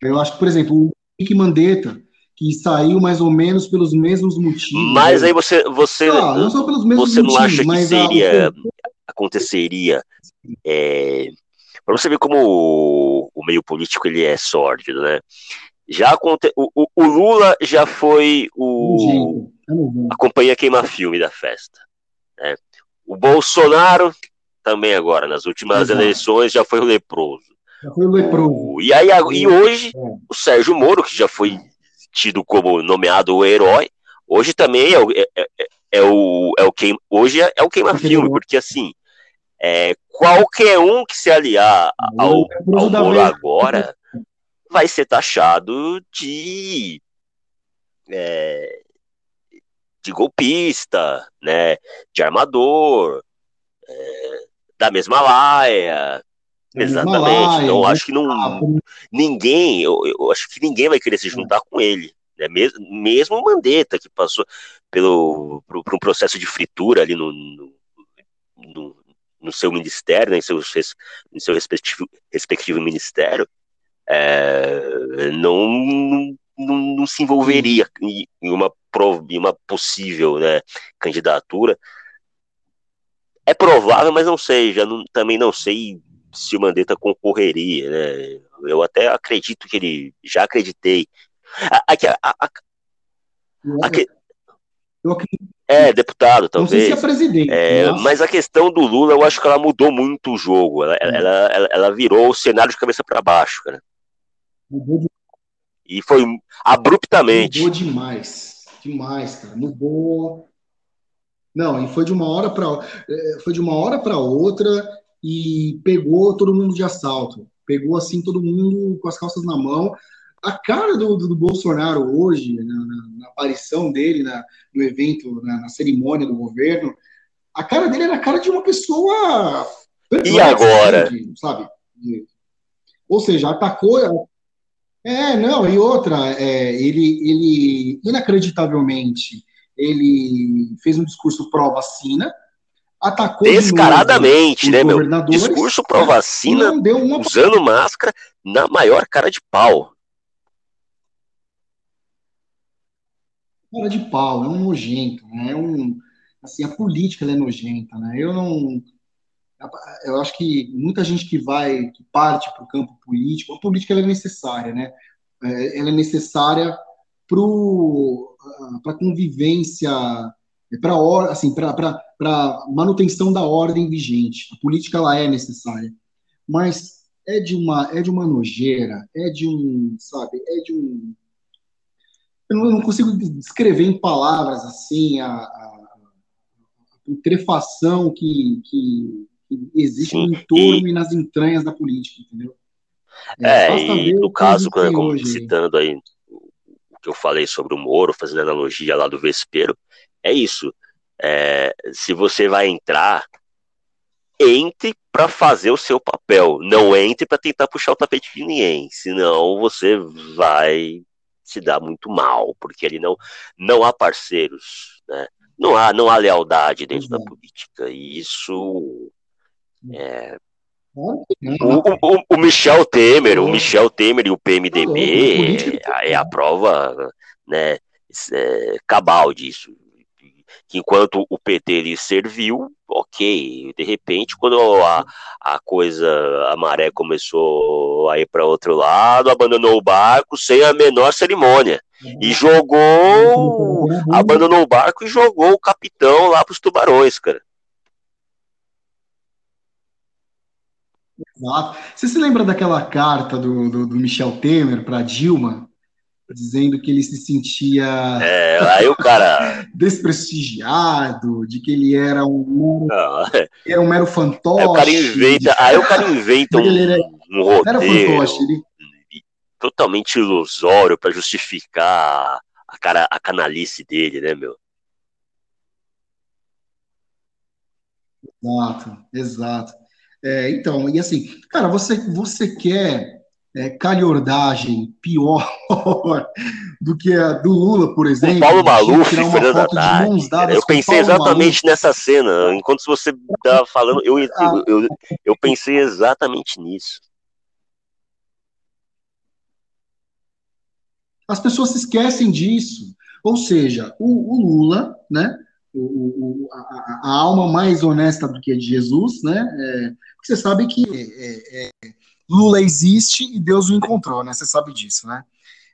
Eu acho que, por exemplo, o Henrique Mandetta, que saiu mais ou menos pelos mesmos motivos. Mas aí você. Você, ah, não, só pelos mesmos você motivos, não acha que seria. A... aconteceria. É, para você ver como o, o meio político ele é sórdido, né? Já o, o, o, Lula já foi o a companhia queima-filme da festa. Né? O Bolsonaro também agora, nas últimas Exato. eleições, já foi o leproso. Já foi o leproso. E, aí, e hoje, é. o Sérgio Moro, que já foi tido como nomeado o herói, hoje também é o, é, é, é o, é o queima, hoje é, é o queima-filme, porque assim, é, qualquer um que se aliar ao, ao Moro agora vai ser taxado de é, de golpista, né, de armador, é, da mesma laia. Exatamente. então acho que não ninguém, eu, eu, acho que ninguém vai querer se juntar com ele, né? Mesmo, mesmo o Mandetta que passou pelo por, por um processo de fritura ali no, no, no, no seu ministério, né, em, seu, em seu respectivo, respectivo ministério, é, não, não, não, se envolveria em, uma, em uma possível né, candidatura. É provável, mas não sei, já não, também não sei se o Mandetta concorreria, né? Eu até acredito que ele, já acreditei. Aqui, a, a, a. É, deputado, talvez. Não sei se é presidente. É, mas a questão do Lula, eu acho que ela mudou muito o jogo. Ela, ela, ela, ela, virou o cenário de cabeça para baixo, cara. Mudou de... E foi abruptamente. Mudou demais. Demais, cara. Mudou. Não, e foi de uma hora para é, foi de uma hora para outra e pegou todo mundo de assalto. Pegou assim todo mundo com as calças na mão. A cara do, do, Bolsonaro hoje, na, na, na, aparição dele na, no evento, na, na, cerimônia do governo, a cara dele era a cara de uma pessoa. E agora? Sabe? Ou seja, atacou, é, não, e outra, é, ele, ele, inacreditavelmente, ele fez um discurso pró-vacina, atacou descaradamente, né, meu? Discurso pró-vacina, uma... usando máscara na maior cara de pau. Cara de pau, é um nojento, né? É um, assim, a política é nojenta, né? Eu não, eu acho que muita gente que vai, que parte para o campo político, a política é necessária, né? É, ela é necessária para a convivência, para assim, para manutenção da ordem vigente. A política ela é necessária, mas é de uma é de uma nojeira, é de um, sabe, é de um eu não consigo descrever em palavras assim a, a putrefação que, que, que existe Sim, no entorno e... e... nas entranhas da política, entendeu? É, é e no caso, como citando aí o que eu falei sobre o Moro, fazendo analogia lá do Vespeiro, é isso. É, se você vai entrar, entre para fazer o seu papel, não entre para tentar puxar o tapete de ninguém, senão você vai se dar muito mal, porque ali não, não há parceiros, né? não, há, não há lealdade dentro da política, e isso é, o, o, o, Michel Temer, o Michel Temer e o PMDB é, é a prova né, é, cabal disso que enquanto o PT lhe serviu, ok. De repente, quando a, a coisa, a maré começou a ir para outro lado, abandonou o barco sem a menor cerimônia. E jogou, abandonou o barco e jogou o capitão lá para os tubarões, cara. Você se lembra daquela carta do, do, do Michel Temer para Dilma? dizendo que ele se sentia é, aí o cara desprestigiado, de que ele era um mero, era um mero fantoche. Aí o cara inventa, aí o cara inventa um, era, um roteiro fantoche, ele... totalmente ilusório para justificar a cara a canalice dele, né, meu? Exato, exato. É, então, e assim, cara, você, você quer é, calhordagem pior do que a do Lula, por exemplo. O Paulo Maluf, Fernando Haddad. Eu pensei exatamente Maluf. nessa cena. Enquanto você estava falando, eu, eu, eu, eu pensei exatamente nisso. As pessoas se esquecem disso. Ou seja, o, o Lula, né? O, o, a, a, alma mais honesta do que a de Jesus, né? É, você sabe que é, é, Lula existe e Deus o encontrou, né? Você sabe disso, né?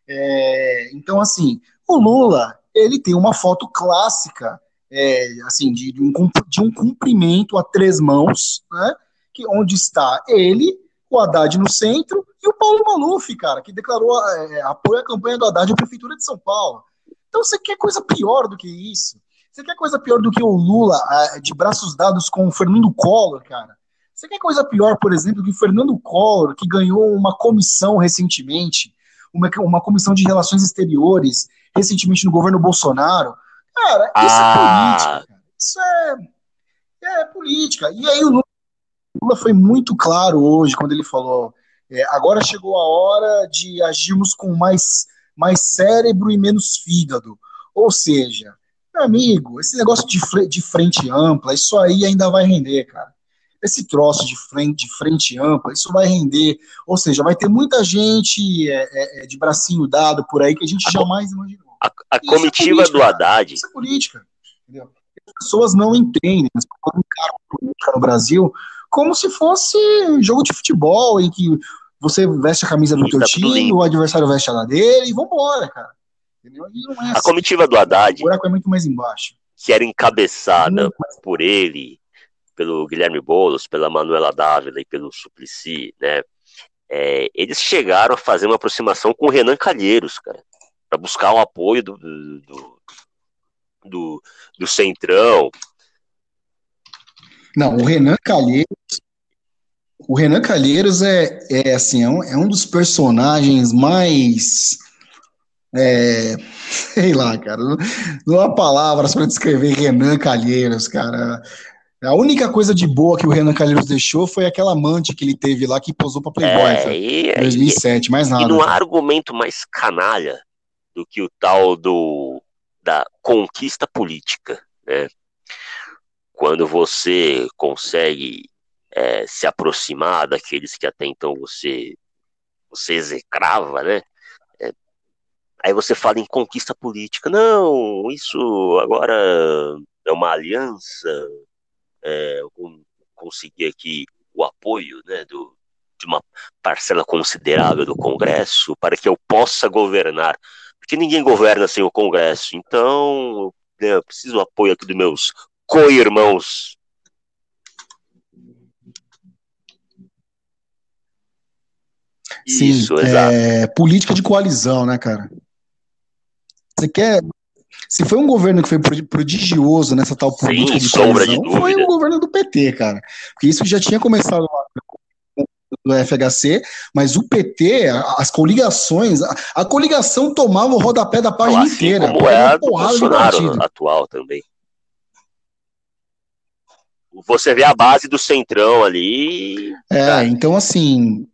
É, então, assim, o Lula, ele tem uma foto clássica, é, assim, de, de, um, de um cumprimento a três mãos, né? Que, onde está ele, o Haddad no centro e o Paulo Maluf, cara, que declarou é, apoio à campanha do Haddad à Prefeitura de São Paulo. Então, você quer coisa pior do que isso? Você quer coisa pior do que o Lula de braços dados com o Fernando Collor, cara? Você quer coisa pior, por exemplo, que Fernando Collor, que ganhou uma comissão recentemente, uma, uma comissão de relações exteriores, recentemente no governo Bolsonaro? Cara, isso é ah. é política. Cara. Isso é, é política. E aí o Lula foi muito claro hoje quando ele falou: é, agora chegou a hora de agirmos com mais, mais cérebro e menos fígado. Ou seja, meu amigo, esse negócio de, de frente ampla, isso aí ainda vai render, cara esse troço de frente, de frente ampla, isso vai render, ou seja, vai ter muita gente é, é, é de bracinho dado por aí que a gente a jamais imaginou. A, a é comitiva é política, do Haddad. Isso é política, entendeu? As pessoas não entendem, as pessoas encaram política no Brasil como se fosse jogo de futebol em que você veste a camisa do teu time, o adversário veste a dele e vambora, cara. É assim. A comitiva do Haddad. O buraco é muito mais embaixo. Que era encabeçada por ele, pelo Guilherme Boulos, pela Manuela Dávila e pelo Suplicy, né? É, eles chegaram a fazer uma aproximação com o Renan Calheiros, cara, para buscar o apoio do, do, do, do Centrão. Não, o Renan Calheiros o Renan Calheiros é, é assim, é um, é um dos personagens mais. É, sei lá, cara. Não há palavras para descrever Renan Calheiros, cara. A única coisa de boa que o Renan Calheiros deixou foi aquela amante que ele teve lá que posou para Playboy em 2007, mais nada. E não há argumento mais canalha do que o tal do da conquista política, né? Quando você consegue é, se aproximar daqueles que até então você você execrava, né? Aí você fala em conquista política. Não, isso agora é uma aliança é, conseguir aqui o apoio né, do, de uma parcela considerável do Congresso para que eu possa governar. Porque ninguém governa sem o Congresso. Então, né, eu preciso do apoio aqui dos meus co-irmãos. Sim, Isso, é, política de coalizão, né, cara? Você quer. Se foi um governo que foi prodigioso nessa tal política de sombra de dúvida. foi o governo do PT, cara. Porque isso já tinha começado lá do FHC, mas o PT, as coligações, a, a coligação tomava o rodapé da página assim inteira. Como é a do Bolsonaro atual também. Você vê a base do centrão ali. É, tá. então assim,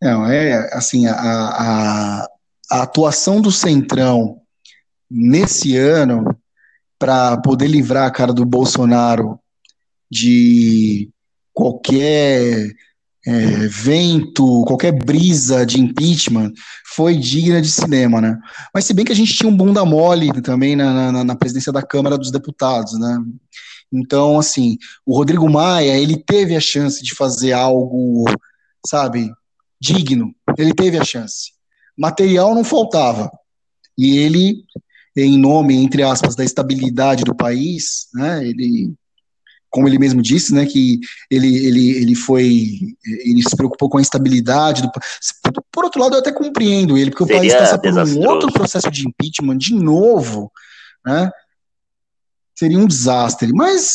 Não, é assim, a, a, a atuação do Centrão nesse ano para poder livrar a cara do Bolsonaro de qualquer é, vento, qualquer brisa de impeachment foi digna de cinema, né? Mas se bem que a gente tinha um bunda mole também na, na, na presidência da Câmara dos Deputados, né? Então, assim, o Rodrigo Maia, ele teve a chance de fazer algo, sabe, digno. Ele teve a chance. Material não faltava. E ele, em nome, entre aspas, da estabilidade do país, né, ele, como ele mesmo disse, né, que ele, ele, ele foi, ele se preocupou com a estabilidade do Por outro lado, eu até compreendo ele, porque Seria o país passa por um outro processo de impeachment de novo, né, seria um desastre. Mas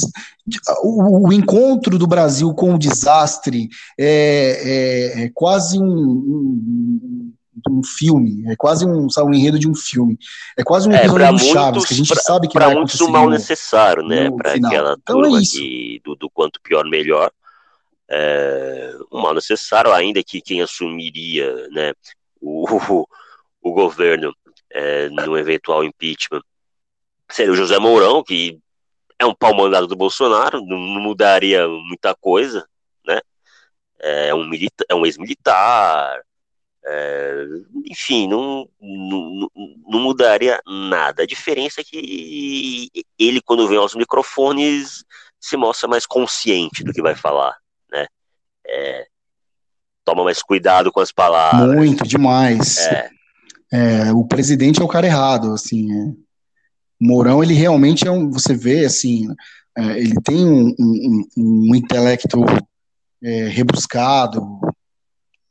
o, o, encontro do Brasil com o desastre é, é, é quase um, um, um, filme, é quase um, sabe, um enredo de um filme. É quase um é, episódio do Chaves, que a gente pra, sabe que pra vai muitos o mal necessário, né? Para aquela então é turma é que, do, do quanto pior, melhor. É, um mal necessário, ainda que quem assumiria né, o, o, o governo é, no eventual impeachment seria o José Mourão, que é um pau mandado do Bolsonaro, não, não mudaria muita coisa, né? É um, é um ex-militar, é, enfim, não, não, não, mudaria nada. A diferença é que ele, quando vem aos microfones, se mostra mais consciente do que vai falar, né? É, toma mais cuidado com as palavras. Muito, demais. É. É, o presidente é o cara errado, assim. Mourão, ele realmente é um, você vê, assim, é, ele tem um, um, um intelecto é, rebuscado,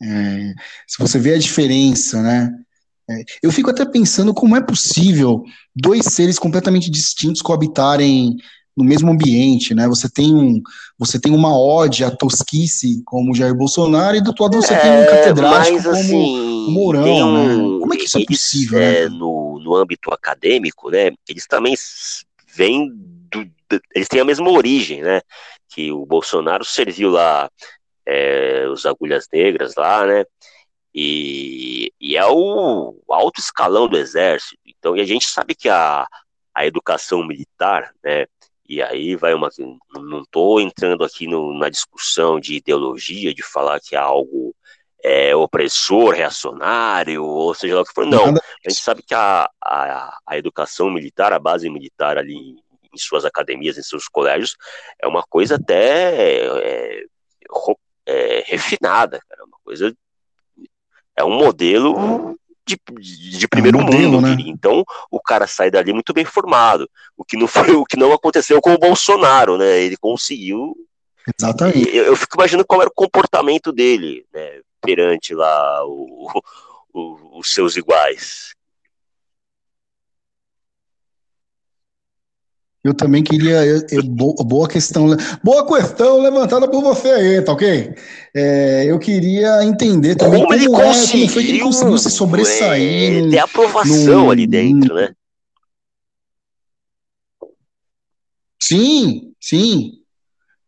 é, se você vê a diferença, né, é, eu fico até pensando como é possível dois seres completamente distintos coabitarem no mesmo ambiente, né? Você tem um, você tem uma ode à tosquice como Jair Bolsonaro e do outro lado você é, tem um catedrático mas, como assim, Mourão, um, né? Como é que isso é possível? É, né? no, no âmbito acadêmico, né? Eles também vêm do, eles têm a mesma origem, né? Que o Bolsonaro serviu lá é, os agulhas negras lá, né? E, e é o alto escalão do exército. Então, e a gente sabe que a, a educação militar, né? E aí vai uma. Não estou entrando aqui no, na discussão de ideologia, de falar que é algo é, opressor, reacionário, ou seja lá o que for. Não. A gente sabe que a, a, a educação militar, a base militar ali em suas academias, em seus colégios, é uma coisa até é, é, refinada, cara, é uma coisa. É um modelo de, de primeiro é um modelo, mundo. Né? Então, o cara sai dali muito bem formado. O que não foi o que não aconteceu com o Bolsonaro, né? Ele conseguiu. Exatamente. Eu, eu fico imaginando qual era o comportamento dele, né? Perante lá o, o, os seus iguais. Eu também queria. Eu, eu, boa questão. Boa questão levantada por você aí, tá ok? É, eu queria entender também como, como, ele é, como foi que ele conseguiu se sobressair. É, ter aprovação ali dentro, né? Sim, sim.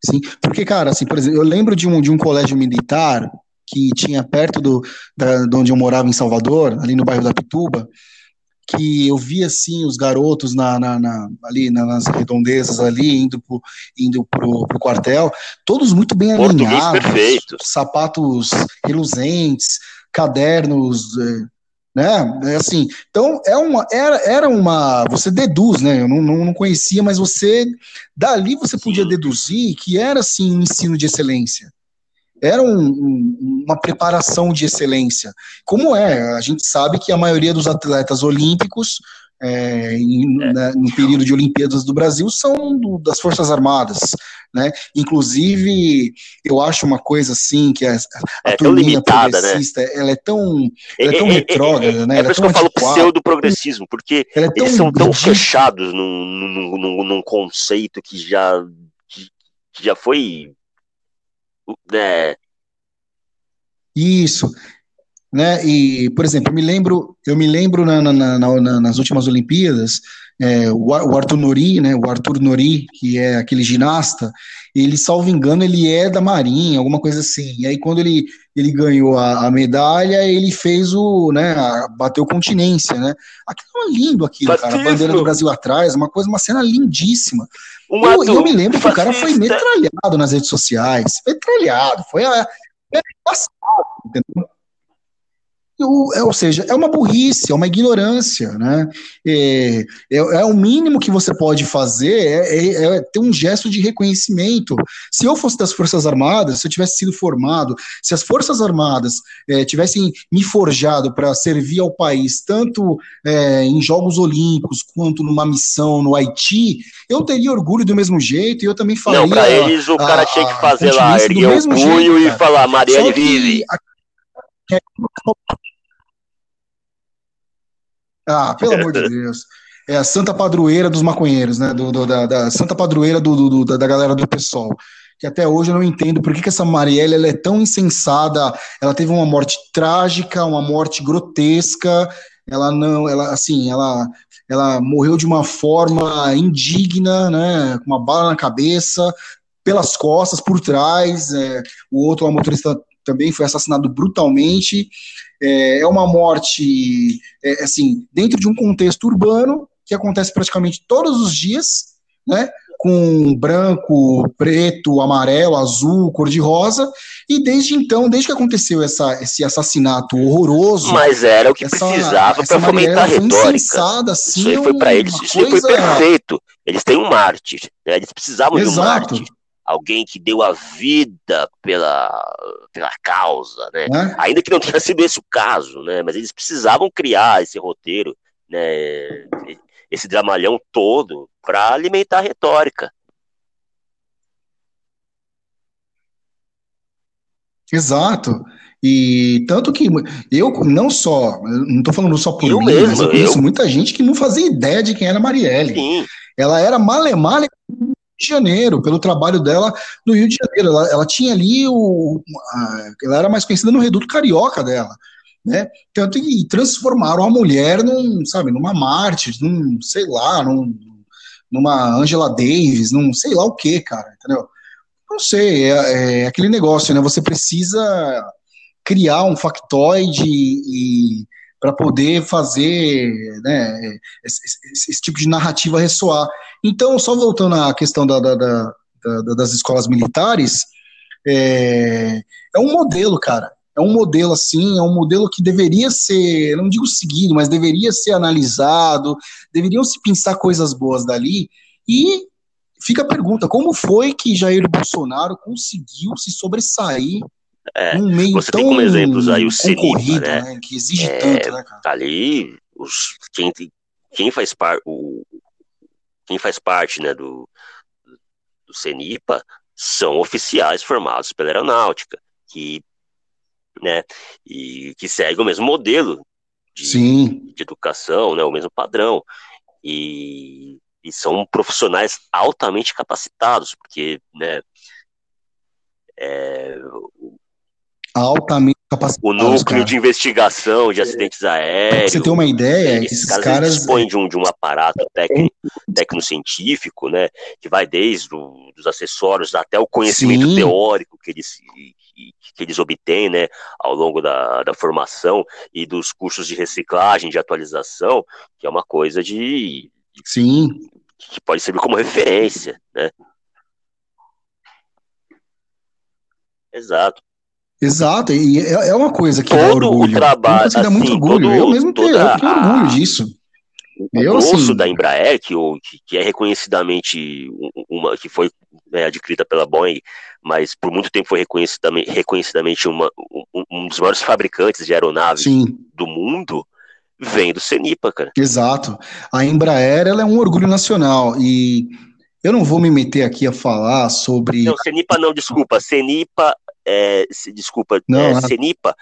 Sim, porque, cara, assim, por exemplo, eu lembro de um, de um colégio militar que tinha perto do, da, de onde eu morava em Salvador, ali no bairro da Pituba, que eu vi assim os garotos na, na, na ali nas redondezas ali indo pro, indo pro, pro quartel, todos muito bem Português alinhados, perfeito. sapatos reluzentes, cadernos, é, né? É assim, então é uma era, era uma você deduz, né? Eu não, não, não conhecia, mas você dali você podia deduzir que era assim um ensino de excelência era um, um, uma preparação de excelência. Como é? A gente sabe que a maioria dos atletas olímpicos é, em, é. Na, no período de Olimpíadas do Brasil são do, das Forças Armadas, né? Inclusive, eu acho uma coisa assim que a, a é turminha né? progressista, né? ela é tão, ela é tão é, é, é retrógrada, né? É, por isso que eu falo pseudo-progressismo, porque é eles são tão fechados num, num, num, num, conceito que já, que já foi né, isso né? E, por exemplo, eu me lembro, eu me lembro na, na, na, nas últimas Olimpíadas, é, o, o, Arthur Nori, né? O Arthur Nori, que é aquele ginasta, ele, salvo engano, ele é da Marinha, alguma coisa assim. E aí, quando ele, ele ganhou a, a medalha, ele fez o, né? A, bateu continência, né? Aquilo é lindo, aquilo, cara. A bandeira do Brasil atrás, uma coisa, uma cena lindíssima. Um eu, eu, me lembro que o cara foi metralhado nas redes sociais, metralhado, foi a, é passado, entendeu? É, ou seja, é uma burrice, é uma ignorância, né? É, é, é o mínimo que você pode fazer, é, é, é, ter um gesto de reconhecimento. Se eu fosse das Forças Armadas, se eu tivesse sido formado, se as Forças Armadas é, tivessem me forjado para servir ao país, tanto em Jogos Olímpicos quanto numa missão no Haiti, eu teria orgulho do mesmo jeito e eu também faria. Não, para eles o cara a, tinha que fazer lá, erguer o punho e falar, Marielle vive. A, ah, pelo amor de Deus. É a santa padroeira dos maconheiros, né? Do, do da, da, santa padroeira do, do, da, da galera do PSOL. Que até hoje eu não entendo por que, que essa Marielle ela é tão insensada. Ela teve uma morte trágica, uma morte grotesca. Ela não, ela assim, ela, ela morreu de uma forma indigna, né? Com uma bala na cabeça, pelas costas, por trás. É, o outro, o motorista, também foi assassinado brutalmente. É, é uma morte, é, assim, dentro de um contexto urbano, que acontece praticamente todos os dias, né? Com branco, preto, amarelo, azul, cor-de-rosa, e desde então, desde que aconteceu essa, esse assassinato horroroso. Mas era o que essa, precisava para fomentar a retórica. Assim, isso aí foi para eles, isso coisa... foi perfeito. Eles têm um mártir, né? eles precisavam Exato. de um mártir alguém que deu a vida pela, pela causa, né? É? Ainda que não tenha sido esse o caso, né? Mas eles precisavam criar esse roteiro, né? Esse dramalhão todo para alimentar a retórica. Exato. E tanto que eu não só, não estou falando só por eu mim, mesmo, mas eu conheço eu... muita gente que não fazia ideia de quem era Marielle. Sim. Ela era malemale de Janeiro, pelo trabalho dela no Rio de Janeiro. Ela, ela tinha ali o. A, ela era mais conhecida no reduto carioca dela. Né? Tanto que transformaram a mulher num, sabe, numa Marte, num, sei lá, num, numa Angela Davis, num sei lá o que, cara, entendeu? Não sei, é, é, aquele negócio, né? Você precisa criar um factoide e, para poder fazer né, esse, esse, esse, tipo de narrativa ressoar. Então, só voltando à questão da, da, da, das escolas militares, é, é um modelo, cara. É um modelo assim, é um modelo que deveria ser, não digo seguido, mas deveria ser analisado, deveriam se pensar coisas boas dali. E fica a pergunta: como foi que Jair Bolsonaro conseguiu se sobressair é, um meio você tem como exemplos aí o Cenipa, né? né? Que exige é, tanto, né, cara? Tá ali, os, quem, quem faz parte, quem faz parte, né, do, do Cenipa são oficiais formados pela aeronáutica, que, né, e que segue o mesmo modelo de, Sim. de educação, né, o mesmo padrão, e, e são profissionais altamente capacitados, porque, né, é, altamente capacitados. O núcleo cara. de investigação de acidentes aéreos. Pra você ter uma ideia, esses, esses caras, caras dispõem de um, de um aparato técnico, tecnocientífico, né, que vai desde o, dos acessórios até o conhecimento Sim. teórico que eles, que eles obtêm, né, ao longo da, da formação e dos cursos de reciclagem, de atualização, que é uma coisa de... Sim. Que pode servir como referência, né. Exato. Exato, e é, é uma coisa que todo dá orgulho. O trabalho, que dá muito assim, orgulho. Todo, eu mesmo tenho, eu tenho orgulho disso. O grosso assim, da Embraer, que, que é reconhecidamente uma que foi né, adquirida pela Boeing, mas por muito tempo foi reconhecidamente, reconhecidamente uma, um, um dos maiores fabricantes de aeronaves sim. do mundo, vem do Cenipa, cara. Exato. A Embraer ela é um orgulho nacional e eu não vou me meter aqui a falar sobre. Não, Cenipa não, desculpa. Cenipa, é, desculpa, não, é, Cenipa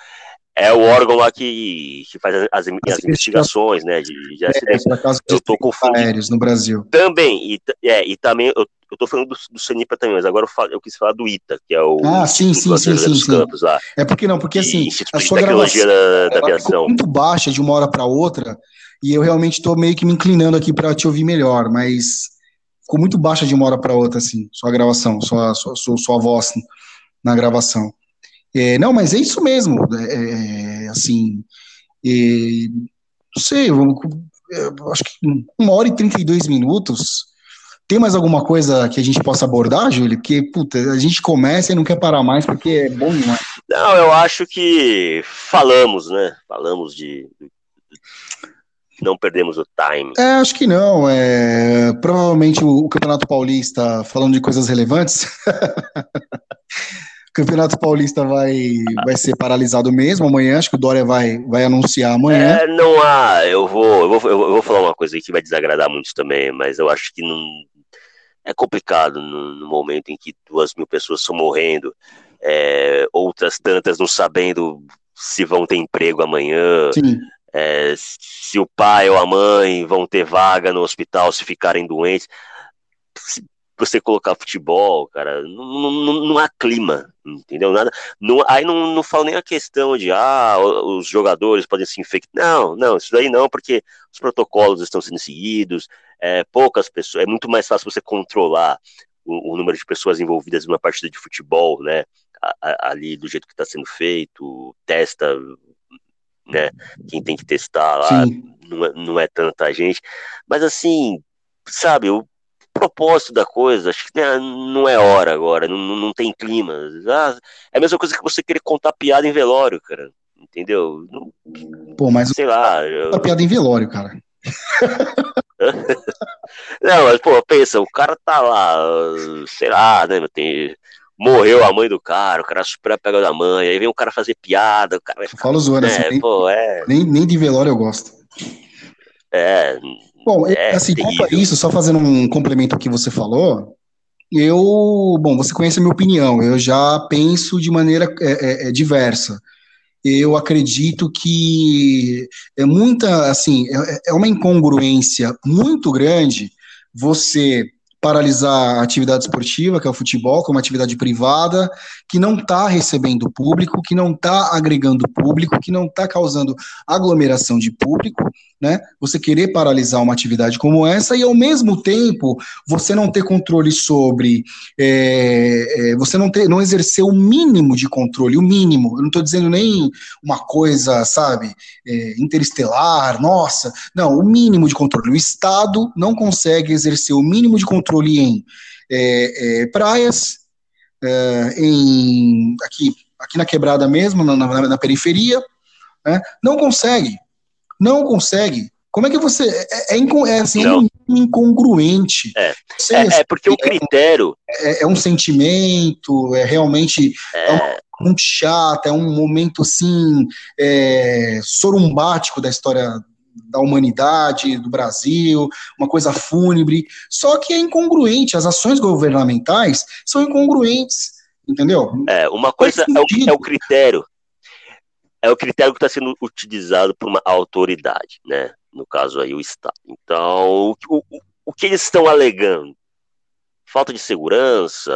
é o órgão lá que, que faz as, as, as investigações, né, de, de é, acidentes. É, eu tô confundindo. aéreos no Brasil. Também, e, é, e também, eu, eu tô falando do, do CENIPA também, mas agora eu, falo, eu, quis falar do ITA, que é o ah, sim, sim, sim, sim, sim. Campos lá. É porque não, porque assim, a sua tecnologia gravação, da, da aviação. muito baixa de uma hora para outra, e eu realmente estou meio que me inclinando aqui para te ouvir melhor, mas ficou muito baixa de uma hora para outra, assim, sua gravação, sua, sua, sua, sua voz na gravação. É, não, mas é isso mesmo, é, é assim, é, não sei, eu, acho que uma hora e 32 minutos, tem mais alguma coisa que a gente possa abordar, Júlio? Porque, puta, a gente começa e não quer parar mais porque é bom demais. Não, eu acho que falamos, né? Falamos de, não perdemos o time. É, acho que não. É, provavelmente o, o Campeonato Paulista, falando de coisas relevantes, Campeonato Paulista vai, vai ser paralisado mesmo amanhã. Acho que o Dória vai, vai anunciar amanhã. É, não há. Eu vou, eu vou, eu vou falar uma coisa que vai desagradar muito também, mas eu acho que não. É complicado no, no momento em que duas mil pessoas estão morrendo, é, outras tantas não sabendo se vão ter emprego amanhã. É, se o pai ou a mãe vão ter vaga no hospital se ficarem doentes. Você colocar futebol, cara, não, não, não há clima, entendeu? Nada, não, aí não, não falo nem a questão de, ah, os jogadores podem se infectar. Não, não, isso daí não, porque os protocolos estão sendo seguidos, é, poucas pessoas, é muito mais fácil você controlar o, o número de pessoas envolvidas numa partida de futebol, né? ali do jeito que está sendo feito, testa né? Quem tem que testar lá não é, não é, tanta gente. Mas assim, sabe, o propósito da coisa, acho que né, não é hora agora, não, não tem clima. Ah, é a mesma coisa que você querer contar piada em velório, cara. Entendeu? Não, Pô, mas sei lá. Eu... piada em velório, cara. não, mas, pô, pensa, o cara tá lá, sei lá, né, tem morreu a mãe do cara, o cara super apega da mãe, aí vem o cara fazer piada, o cara vai ficar, Fala zoando, assim, é, assim, pô, é... nem, nem de velório eu gosto. É. Bom, é, assim, quanto a isso, só fazendo um complemento ao que você falou, eu, bom, você conhece a minha opinião, eu já penso de maneira é, é, é diversa. Eu acredito que é muita, assim, é, é uma incongruência muito grande você paralisar a atividade esportiva, que é o futebol, como atividade privada, que não está recebendo público, que não está agregando público, que não está causando aglomeração de público, né? Você querer paralisar uma atividade como essa e ao mesmo tempo você não ter controle sobre, é, é, você não ter, não exercer o mínimo de controle, o mínimo. Eu não estou dizendo nem uma coisa, sabe, é, interestelar, nossa, não, o mínimo de controle. O Estado não consegue exercer o mínimo de controle em é, é, praias, é, em aqui, aqui na quebrada mesmo, na, na, na periferia, né? não consegue não consegue. Como é que você. É, é, é assim, é incongruente. É, é, é, porque o é critério. É, é, um sentimento, é realmente. É, uma, muito chato, é um momento assim. sorumbático da história da humanidade, do Brasil, uma coisa fúnebre. Só que é incongruente. As ações governamentais são incongruentes. Entendeu? É, uma coisa é o, é o critério é o critério que está sendo utilizado por uma autoridade, né? No caso aí, o Estado. Então, o, o, o que eles estão alegando? Falta de segurança?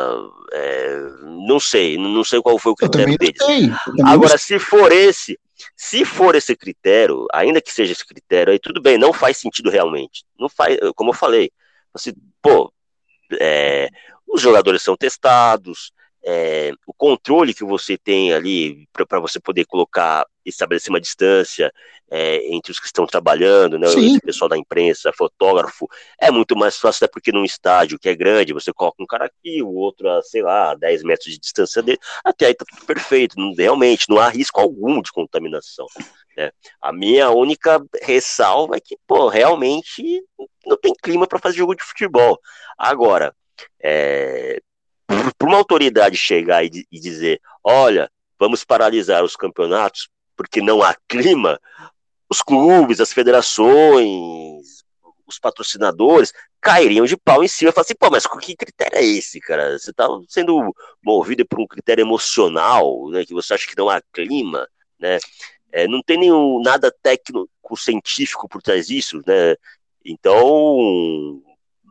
É, não sei, não sei qual foi o critério deles. Agora, se for esse, se for esse critério, ainda que seja esse critério, aí tudo bem, não faz sentido realmente. Não faz, como eu falei, assim, pô, é, os jogadores são testados, é, o controle que você tem ali para você poder colocar, estabelecer uma distância é, entre os que estão trabalhando, né, o pessoal da imprensa, fotógrafo, é muito mais fácil, até porque num estádio que é grande, você coloca um cara aqui, o outro a, sei lá, 10 metros de distância dele, até aí tá tudo perfeito, não, realmente, não há risco algum de contaminação. Né? A minha única ressalva é que, pô, realmente não tem clima para fazer jogo de futebol. Agora, é, para uma autoridade chegar e, e dizer, olha, vamos paralisar os campeonatos porque não há clima, os clubes, as federações, os patrocinadores cairiam de pau em cima e falassem, pô, mas que critério é esse, cara? Você tá sendo movido por um critério emocional, né, que você acha que não há clima, né? É, não tem nenhum nada técnico científico por trás disso, né? Então,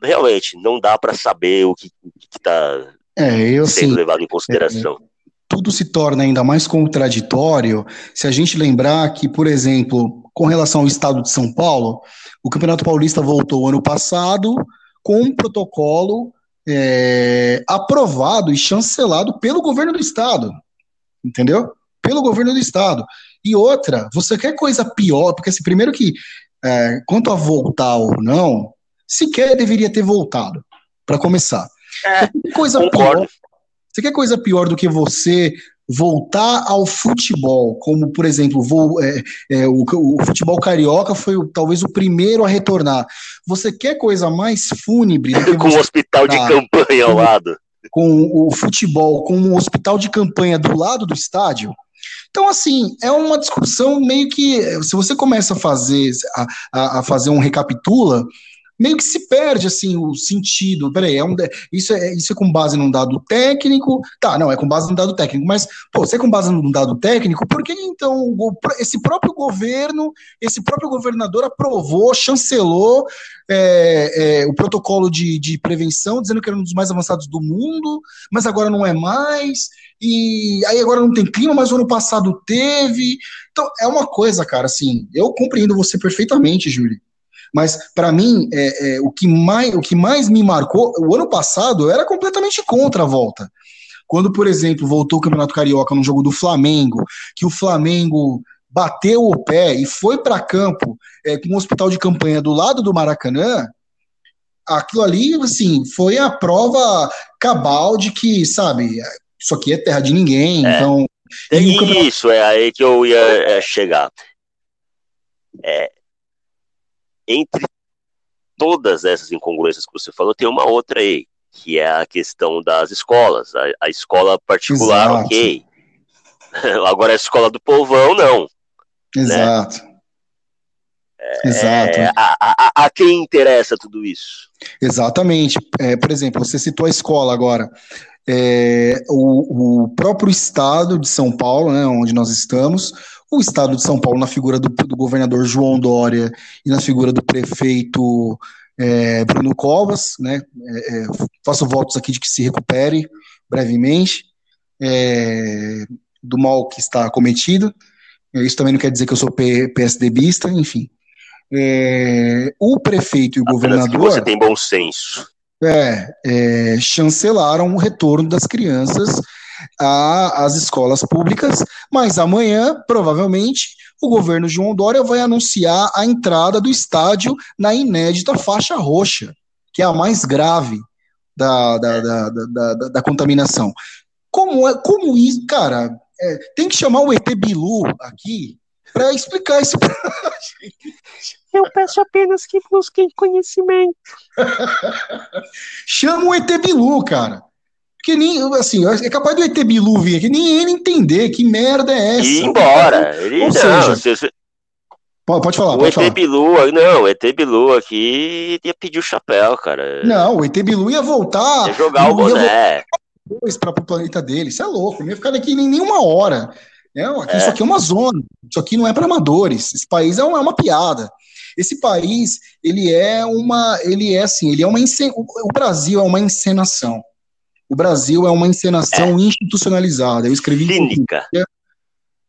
realmente, não dá para saber o que está é, eu, sendo assim, levado em consideração. É, tudo se torna ainda mais contraditório se a gente lembrar que, por exemplo, com relação ao estado de São Paulo, o Campeonato Paulista voltou ano passado com um protocolo é, aprovado e chancelado pelo governo do estado, entendeu? Pelo governo do estado. E outra, você quer coisa pior, porque assim, primeiro que é, quanto a voltar ou não, sequer deveria ter voltado, para começar. É, coisa concordo. pior. Você quer coisa pior do que você voltar ao futebol, como por exemplo, vou, é, é, o, o, futebol carioca foi talvez o primeiro a retornar. Você quer coisa mais fúnebre do que com o hospital de campanha ao lado? Com o futebol, com um hospital de campanha do lado do estádio? Então, assim, é uma discussão meio que, se você começa a fazer, a, a fazer um recapitula, meio que se perde assim o sentido. Peraí, é um, isso, é, isso é com base num dado técnico? Tá, não, é com base num dado técnico, mas, pô, se é com base num dado técnico, por que então esse próprio governo, esse próprio governador aprovou, chancelou é, é, o protocolo de, de prevenção, dizendo que era um dos mais avançados do mundo, mas agora não é mais, e aí agora não tem clima, mas o ano passado teve. Então, é uma coisa, cara, assim, eu compreendo você perfeitamente, Júlio. Mas, para mim, é, é, o, que mais, o que mais me marcou, o ano passado eu era completamente contra a volta. Quando, por exemplo, voltou o Campeonato Carioca no jogo do Flamengo, que o Flamengo bateu o pé e foi para campo é, com um hospital de campanha do lado do Maracanã, aquilo ali, assim, foi a prova cabal de que, sabe, isso aqui é terra de ninguém, é, então... Tem campeonato... isso, é aí que eu ia é, chegar. É, entre todas essas incongruências que você falou, tem uma outra aí, que é a questão das escolas. A, a escola particular, Exato. ok. Agora a escola do povão, não. Né? Exato. Né? É, Exato. A, a, a, quem interessa tudo isso? Exatamente. É, por exemplo, você citou a escola agora. É, o, o próprio estado de São Paulo, né, onde nós estamos, o estado de São Paulo na figura do, do governador João Dória e na figura do prefeito é, Bruno Covas, né? É, é, faço votos aqui de que se recupere brevemente é, do mal que está cometido. É, isso também não quer dizer que eu sou PSDBista, enfim. É, o prefeito e o Apenas governador. você tem bom senso. É, chancelaram o retorno das crianças às escolas públicas, mas amanhã, provavelmente, o governo João Dória vai anunciar a entrada do estádio na inédita faixa roxa, que é a mais grave da, da, da, da, da, contaminação. Como, é, como isso, cara, é, tem que chamar o ET Bilu aqui para explicar isso pra gente. Eu peço apenas que busquem conhecimento. Chama o ET Bilu, cara. Porque nem, assim, é capaz do ET Bilu vir aqui, nem ele entender que merda é essa. E embora. Ele, Ou não, seja, pode, pode falar, o pode ET falar. Bilu, não, o ET Bilu aqui ia pedir o chapéu, cara. Não, o ET Bilu ia voltar. Ia jogar o boné. Para o planeta dele. Isso é louco, não ia ficar daqui nem nenhuma hora. É, aqui, é. Isso aqui é uma zona. Isso aqui não é para amadores. Esse país é uma, é uma piada. Esse país, ele é uma, ele é assim, ele é uma o Brasil é uma encenação. O Brasil é uma encenação é. institucionalizada. Eu escrevi Clínica.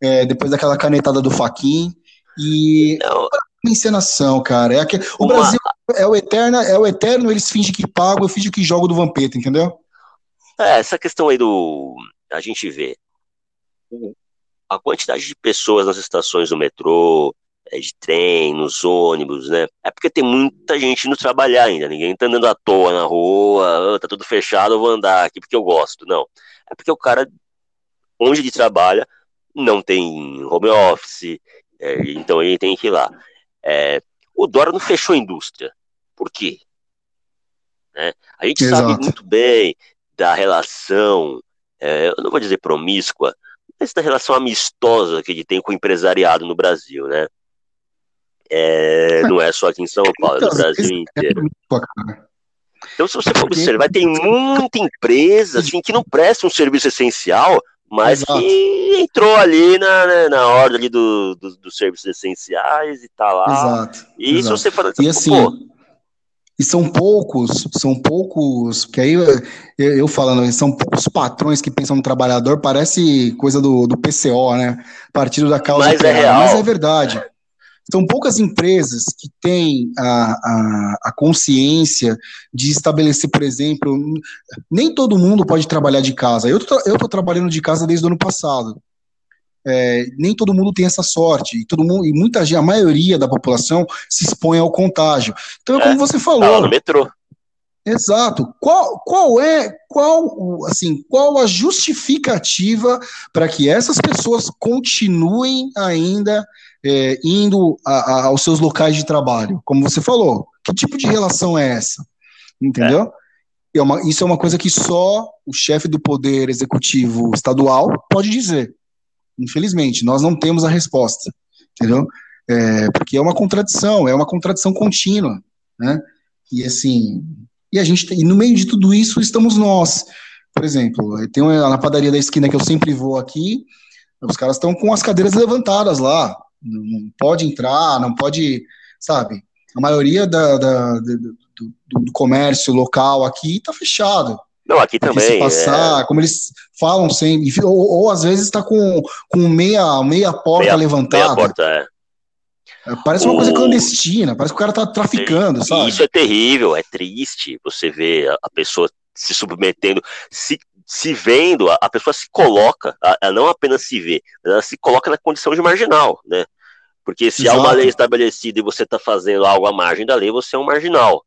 É, depois daquela canetada do Faquin e Não. uma encenação, cara. É o uma... Brasil é o eterno, é o eterno, eles fingem que pagam, eu fingo que jogo do Vampeta, entendeu? É, essa questão aí do a gente vê a quantidade de pessoas nas estações do metrô, é, de trem, nos ônibus, né? É porque tem muita gente indo trabalhar ainda. Ninguém tá andando à toa na rua, ah, tá tudo fechado, eu vou andar aqui porque eu gosto. Não. É porque o cara, onde ele trabalha, não tem home office, é, então ele tem que ir lá. É, o Dora não fechou a indústria. Por quê? Né? A gente Exato. sabe muito bem da relação, é, eu não vou dizer promíscua, mas da relação amistosa que ele tem com o empresariado no Brasil, né? É, não é só aqui em São Paulo, é no Brasil inteiro. Então, se você for observar, tem muita empresa assim, que não presta um serviço essencial, mas Exato. que entrou ali na, né, na ordem ali do, do, dos serviços essenciais e tá lá. Exato. E Exato. se você for. E assim, pô, e são poucos, são poucos, porque aí eu, eu falando, são poucos patrões que pensam no trabalhador, parece coisa do, do PCO, né? Partido da causa mas é real. mas é verdade. São poucas empresas que têm a, a, a, consciência de estabelecer, por exemplo, nem todo mundo pode trabalhar de casa. Eu estou trabalhando de casa desde o ano passado. É, nem todo mundo tem essa sorte. E, todo mundo, e muita gente, a maioria da população se expõe ao contágio. Então, é como é, você falou. Tá no metrô. Exato. Qual, qual é qual assim qual a justificativa para que essas pessoas continuem ainda é, indo a, a, aos seus locais de trabalho, como você falou. Que tipo de relação é essa? Entendeu? É. É uma, isso é uma coisa que só o chefe do poder executivo estadual pode dizer. Infelizmente, nós não temos a resposta, entendeu? É, porque é uma contradição, é uma contradição contínua, né? E assim, e a gente e no meio de tudo isso estamos nós. Por exemplo, tem uma, na padaria da esquina que eu sempre vou aqui, os caras estão com as cadeiras levantadas lá, não pode entrar, não pode, sabe? A maioria da, da do, do, do, comércio local aqui está fechado. Não, aqui também. Se passar, é... como eles falam sempre, ou, ou às vezes está com, com meia, meia porta meia, levantada. Meia porta, é. é parece uma o... coisa clandestina, parece que o cara tá traficando, sabe? Isso é terrível, é triste você ver a pessoa se submetendo, se se vendo, a, pessoa se coloca, ela não apenas se vê, ela se coloca na condição de marginal, né? Porque se Exato. há uma lei estabelecida e você está fazendo algo à margem da lei, você é um marginal,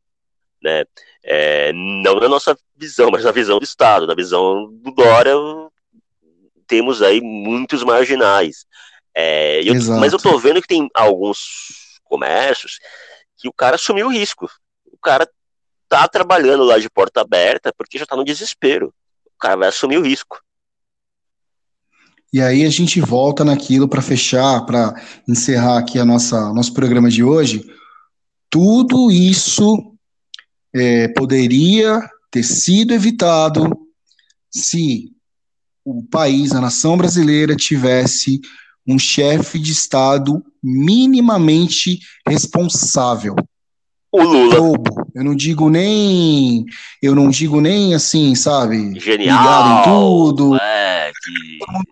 né? É, não na nossa visão, mas na visão do Estado, na visão do Dória, temos aí muitos marginais. É, eu, mas eu tô vendo que tem alguns comércios que o cara assumiu o risco. O cara tá trabalhando lá de porta aberta porque já tá no desespero cara vai assumir o risco. E aí a gente volta naquilo para fechar, para encerrar aqui a nossa nosso programa de hoje. Tudo isso é, poderia ter sido evitado se o país, a nação brasileira, tivesse um chefe de Estado minimamente responsável. O Lula. Lobo. Eu não digo nem. Eu não digo nem assim, sabe? Genial. Ligado em tudo. É, que... todo, mundo,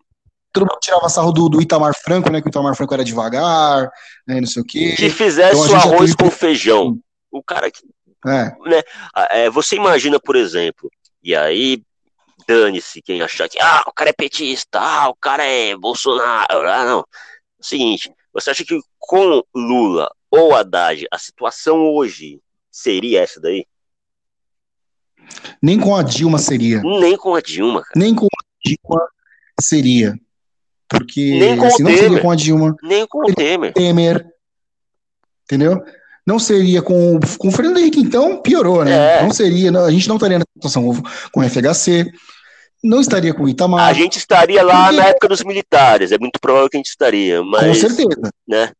todo mundo tirava sarro do, do, Itamar Franco, né? Que o Itamar Franco era devagar, né? Não sei o quê. Que fizesse então, o arroz com feijão. O cara que. É. Né, é, você imagina, por exemplo, e aí dane-se quem achar que ah, o cara é petista, ah, o cara é Bolsonaro. Ah, não. É o seguinte, você acha que com Lula ou Haddad, a situação hoje seria essa daí? Nem com a Dilma seria. Nem com a Dilma, cara. Nem com a Dilma seria. Porque Nem com se não seria com a Dilma. Nem com o Temer. Temer. Entendeu? Não seria com, com o Fernando Henrique, então piorou, né? É. Não seria, a gente não estaria na situação com, o FHC, não estaria com o Itamar. A gente estaria lá na época dos militares, é muito provável que a gente estaria, mas... Com certeza. Né?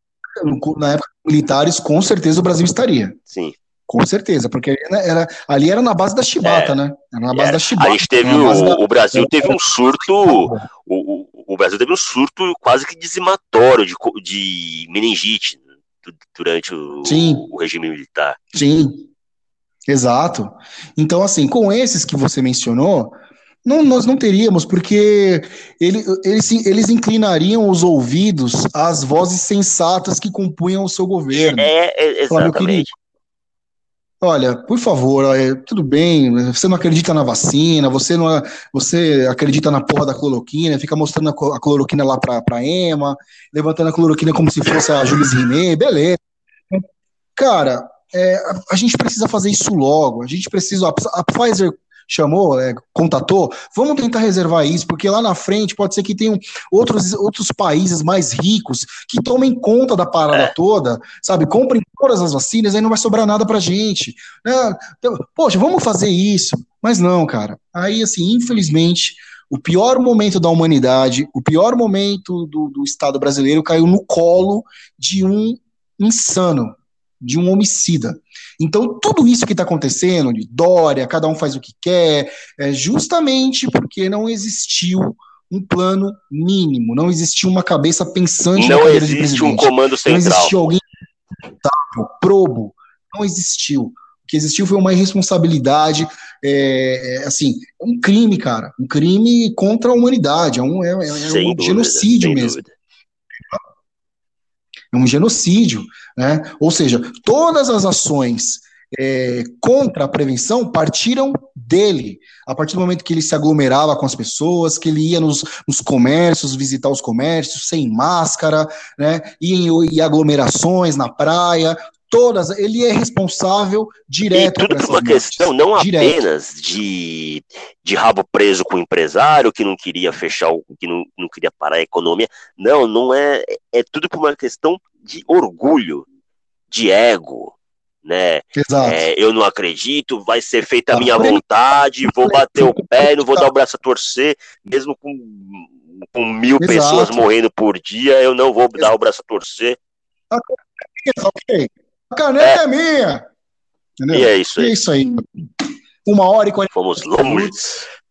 na época militares, com certeza o Brasil estaria. Sim. Com certeza, porque era, ali era na base da chibata, é, né? Era na base é. da chibata. A gente teve o, da... o Brasil teve um surto, o, o, Brasil teve um surto quase que dizimatório de, de meningite durante o, o regime militar. Sim, exato. Então, assim, com esses que você mencionou, não, nós não teríamos, porque ele, eles, eles inclinariam os ouvidos às vozes sensatas que compunham o seu governo. É, é exatamente. Olha, por favor, é, tudo bem, você não acredita na vacina, você não você acredita na porra da cloroquina, fica mostrando a, a cloroquina lá pra, pra Ema, levantando a cloroquina como se fosse a Jules Rimet, beleza. Cara, é, a, a, gente precisa fazer isso logo, a gente precisa, a, a Pfizer chamou, é, contatou, vamos tentar reservar isso, porque lá na frente pode ser que tenham outros, outros países mais ricos que tomem conta da parada é. toda, sabe? Comprem todas as vacinas, aí não vai sobrar nada pra gente. Né? Então, poxa, vamos fazer isso. Mas não, cara. Aí, assim, infelizmente, o pior momento da humanidade, o pior momento do, do Estado brasileiro caiu no colo de um insano de um homicida. Então, tudo isso que está acontecendo, de Dória, cada um faz o que quer, é justamente porque não existiu um plano mínimo, não existiu uma cabeça pensante não na cadeira de presidente. Não existe um comando central. Não existiu alguém probo, não existiu. O que existiu foi uma irresponsabilidade, é, é assim, um crime, cara, um crime contra a humanidade, é um, é, é um dúvida, genocídio mesmo. Dúvida. É um genocídio, né? Ou seja, todas as ações é, contra a prevenção partiram dele. A partir do momento que ele se aglomerava com as pessoas, que ele ia nos, nos comércios, visitar os comércios sem máscara, né? Em aglomerações na praia, todas, ele é responsável direto. E tudo por uma mortes. questão não direto. apenas de, de rabo preso com o empresário que não queria fechar, o, que não, não queria parar a economia. Não, não é. É tudo por uma questão de orgulho, de ego né? É, eu não acredito, vai ser feita a minha vontade, vou bater o pé, não vou dar o braço a torcer, mesmo com, com mil Exato. pessoas morrendo por dia, eu não vou dar o braço a torcer. A caneta é, é minha. Entendeu? E é isso aí. É isso aí. Uma hora e quarenta Fomos longe.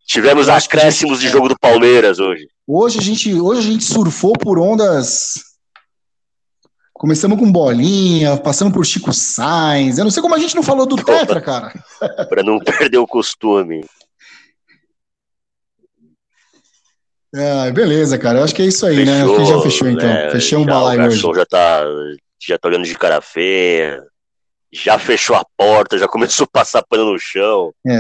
Tivemos acréscimos de jogo do Palmeiras hoje. Hoje a gente, hoje a gente surfou por ondas Começamos com bolinha, passamos por Chico Sainz. Eu não sei como a gente não falou do Tetra, cara. para não perder o costume. Ah, beleza, cara. Eu acho que é isso aí, fechou, né? Acho que já fechou, então. Né? Fechamos o balaio hoje. já tá, já tá olhando de cara feia. Já fechou a porta, já começou a passar pano no chão. É.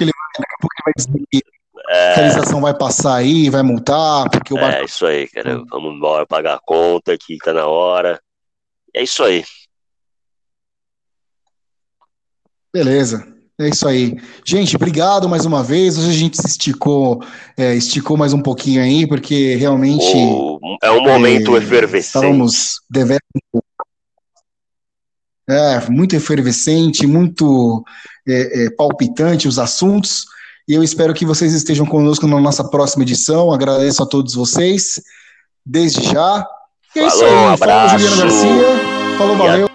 Ele daqui a pouco ele vai dizer é... a fiscalização vai passar aí, vai multar, porque o É isso aí, cara. Hum. Vamos embora pagar a conta que tá na hora. É isso aí. Beleza. É isso aí. Gente, obrigado mais uma vez. Hoje a gente se esticou, é, esticou mais um pouquinho aí, porque realmente. é um momento é, efervescente. Estávamos devendo. É, muito efervescente, muito é, é, palpitante os assuntos. E eu espero que vocês estejam conosco na nossa próxima edição. Agradeço a todos vocês, desde já. E é Falou, isso aí. Um abraço. Falou, Juliana Garcia. Falou, valeu.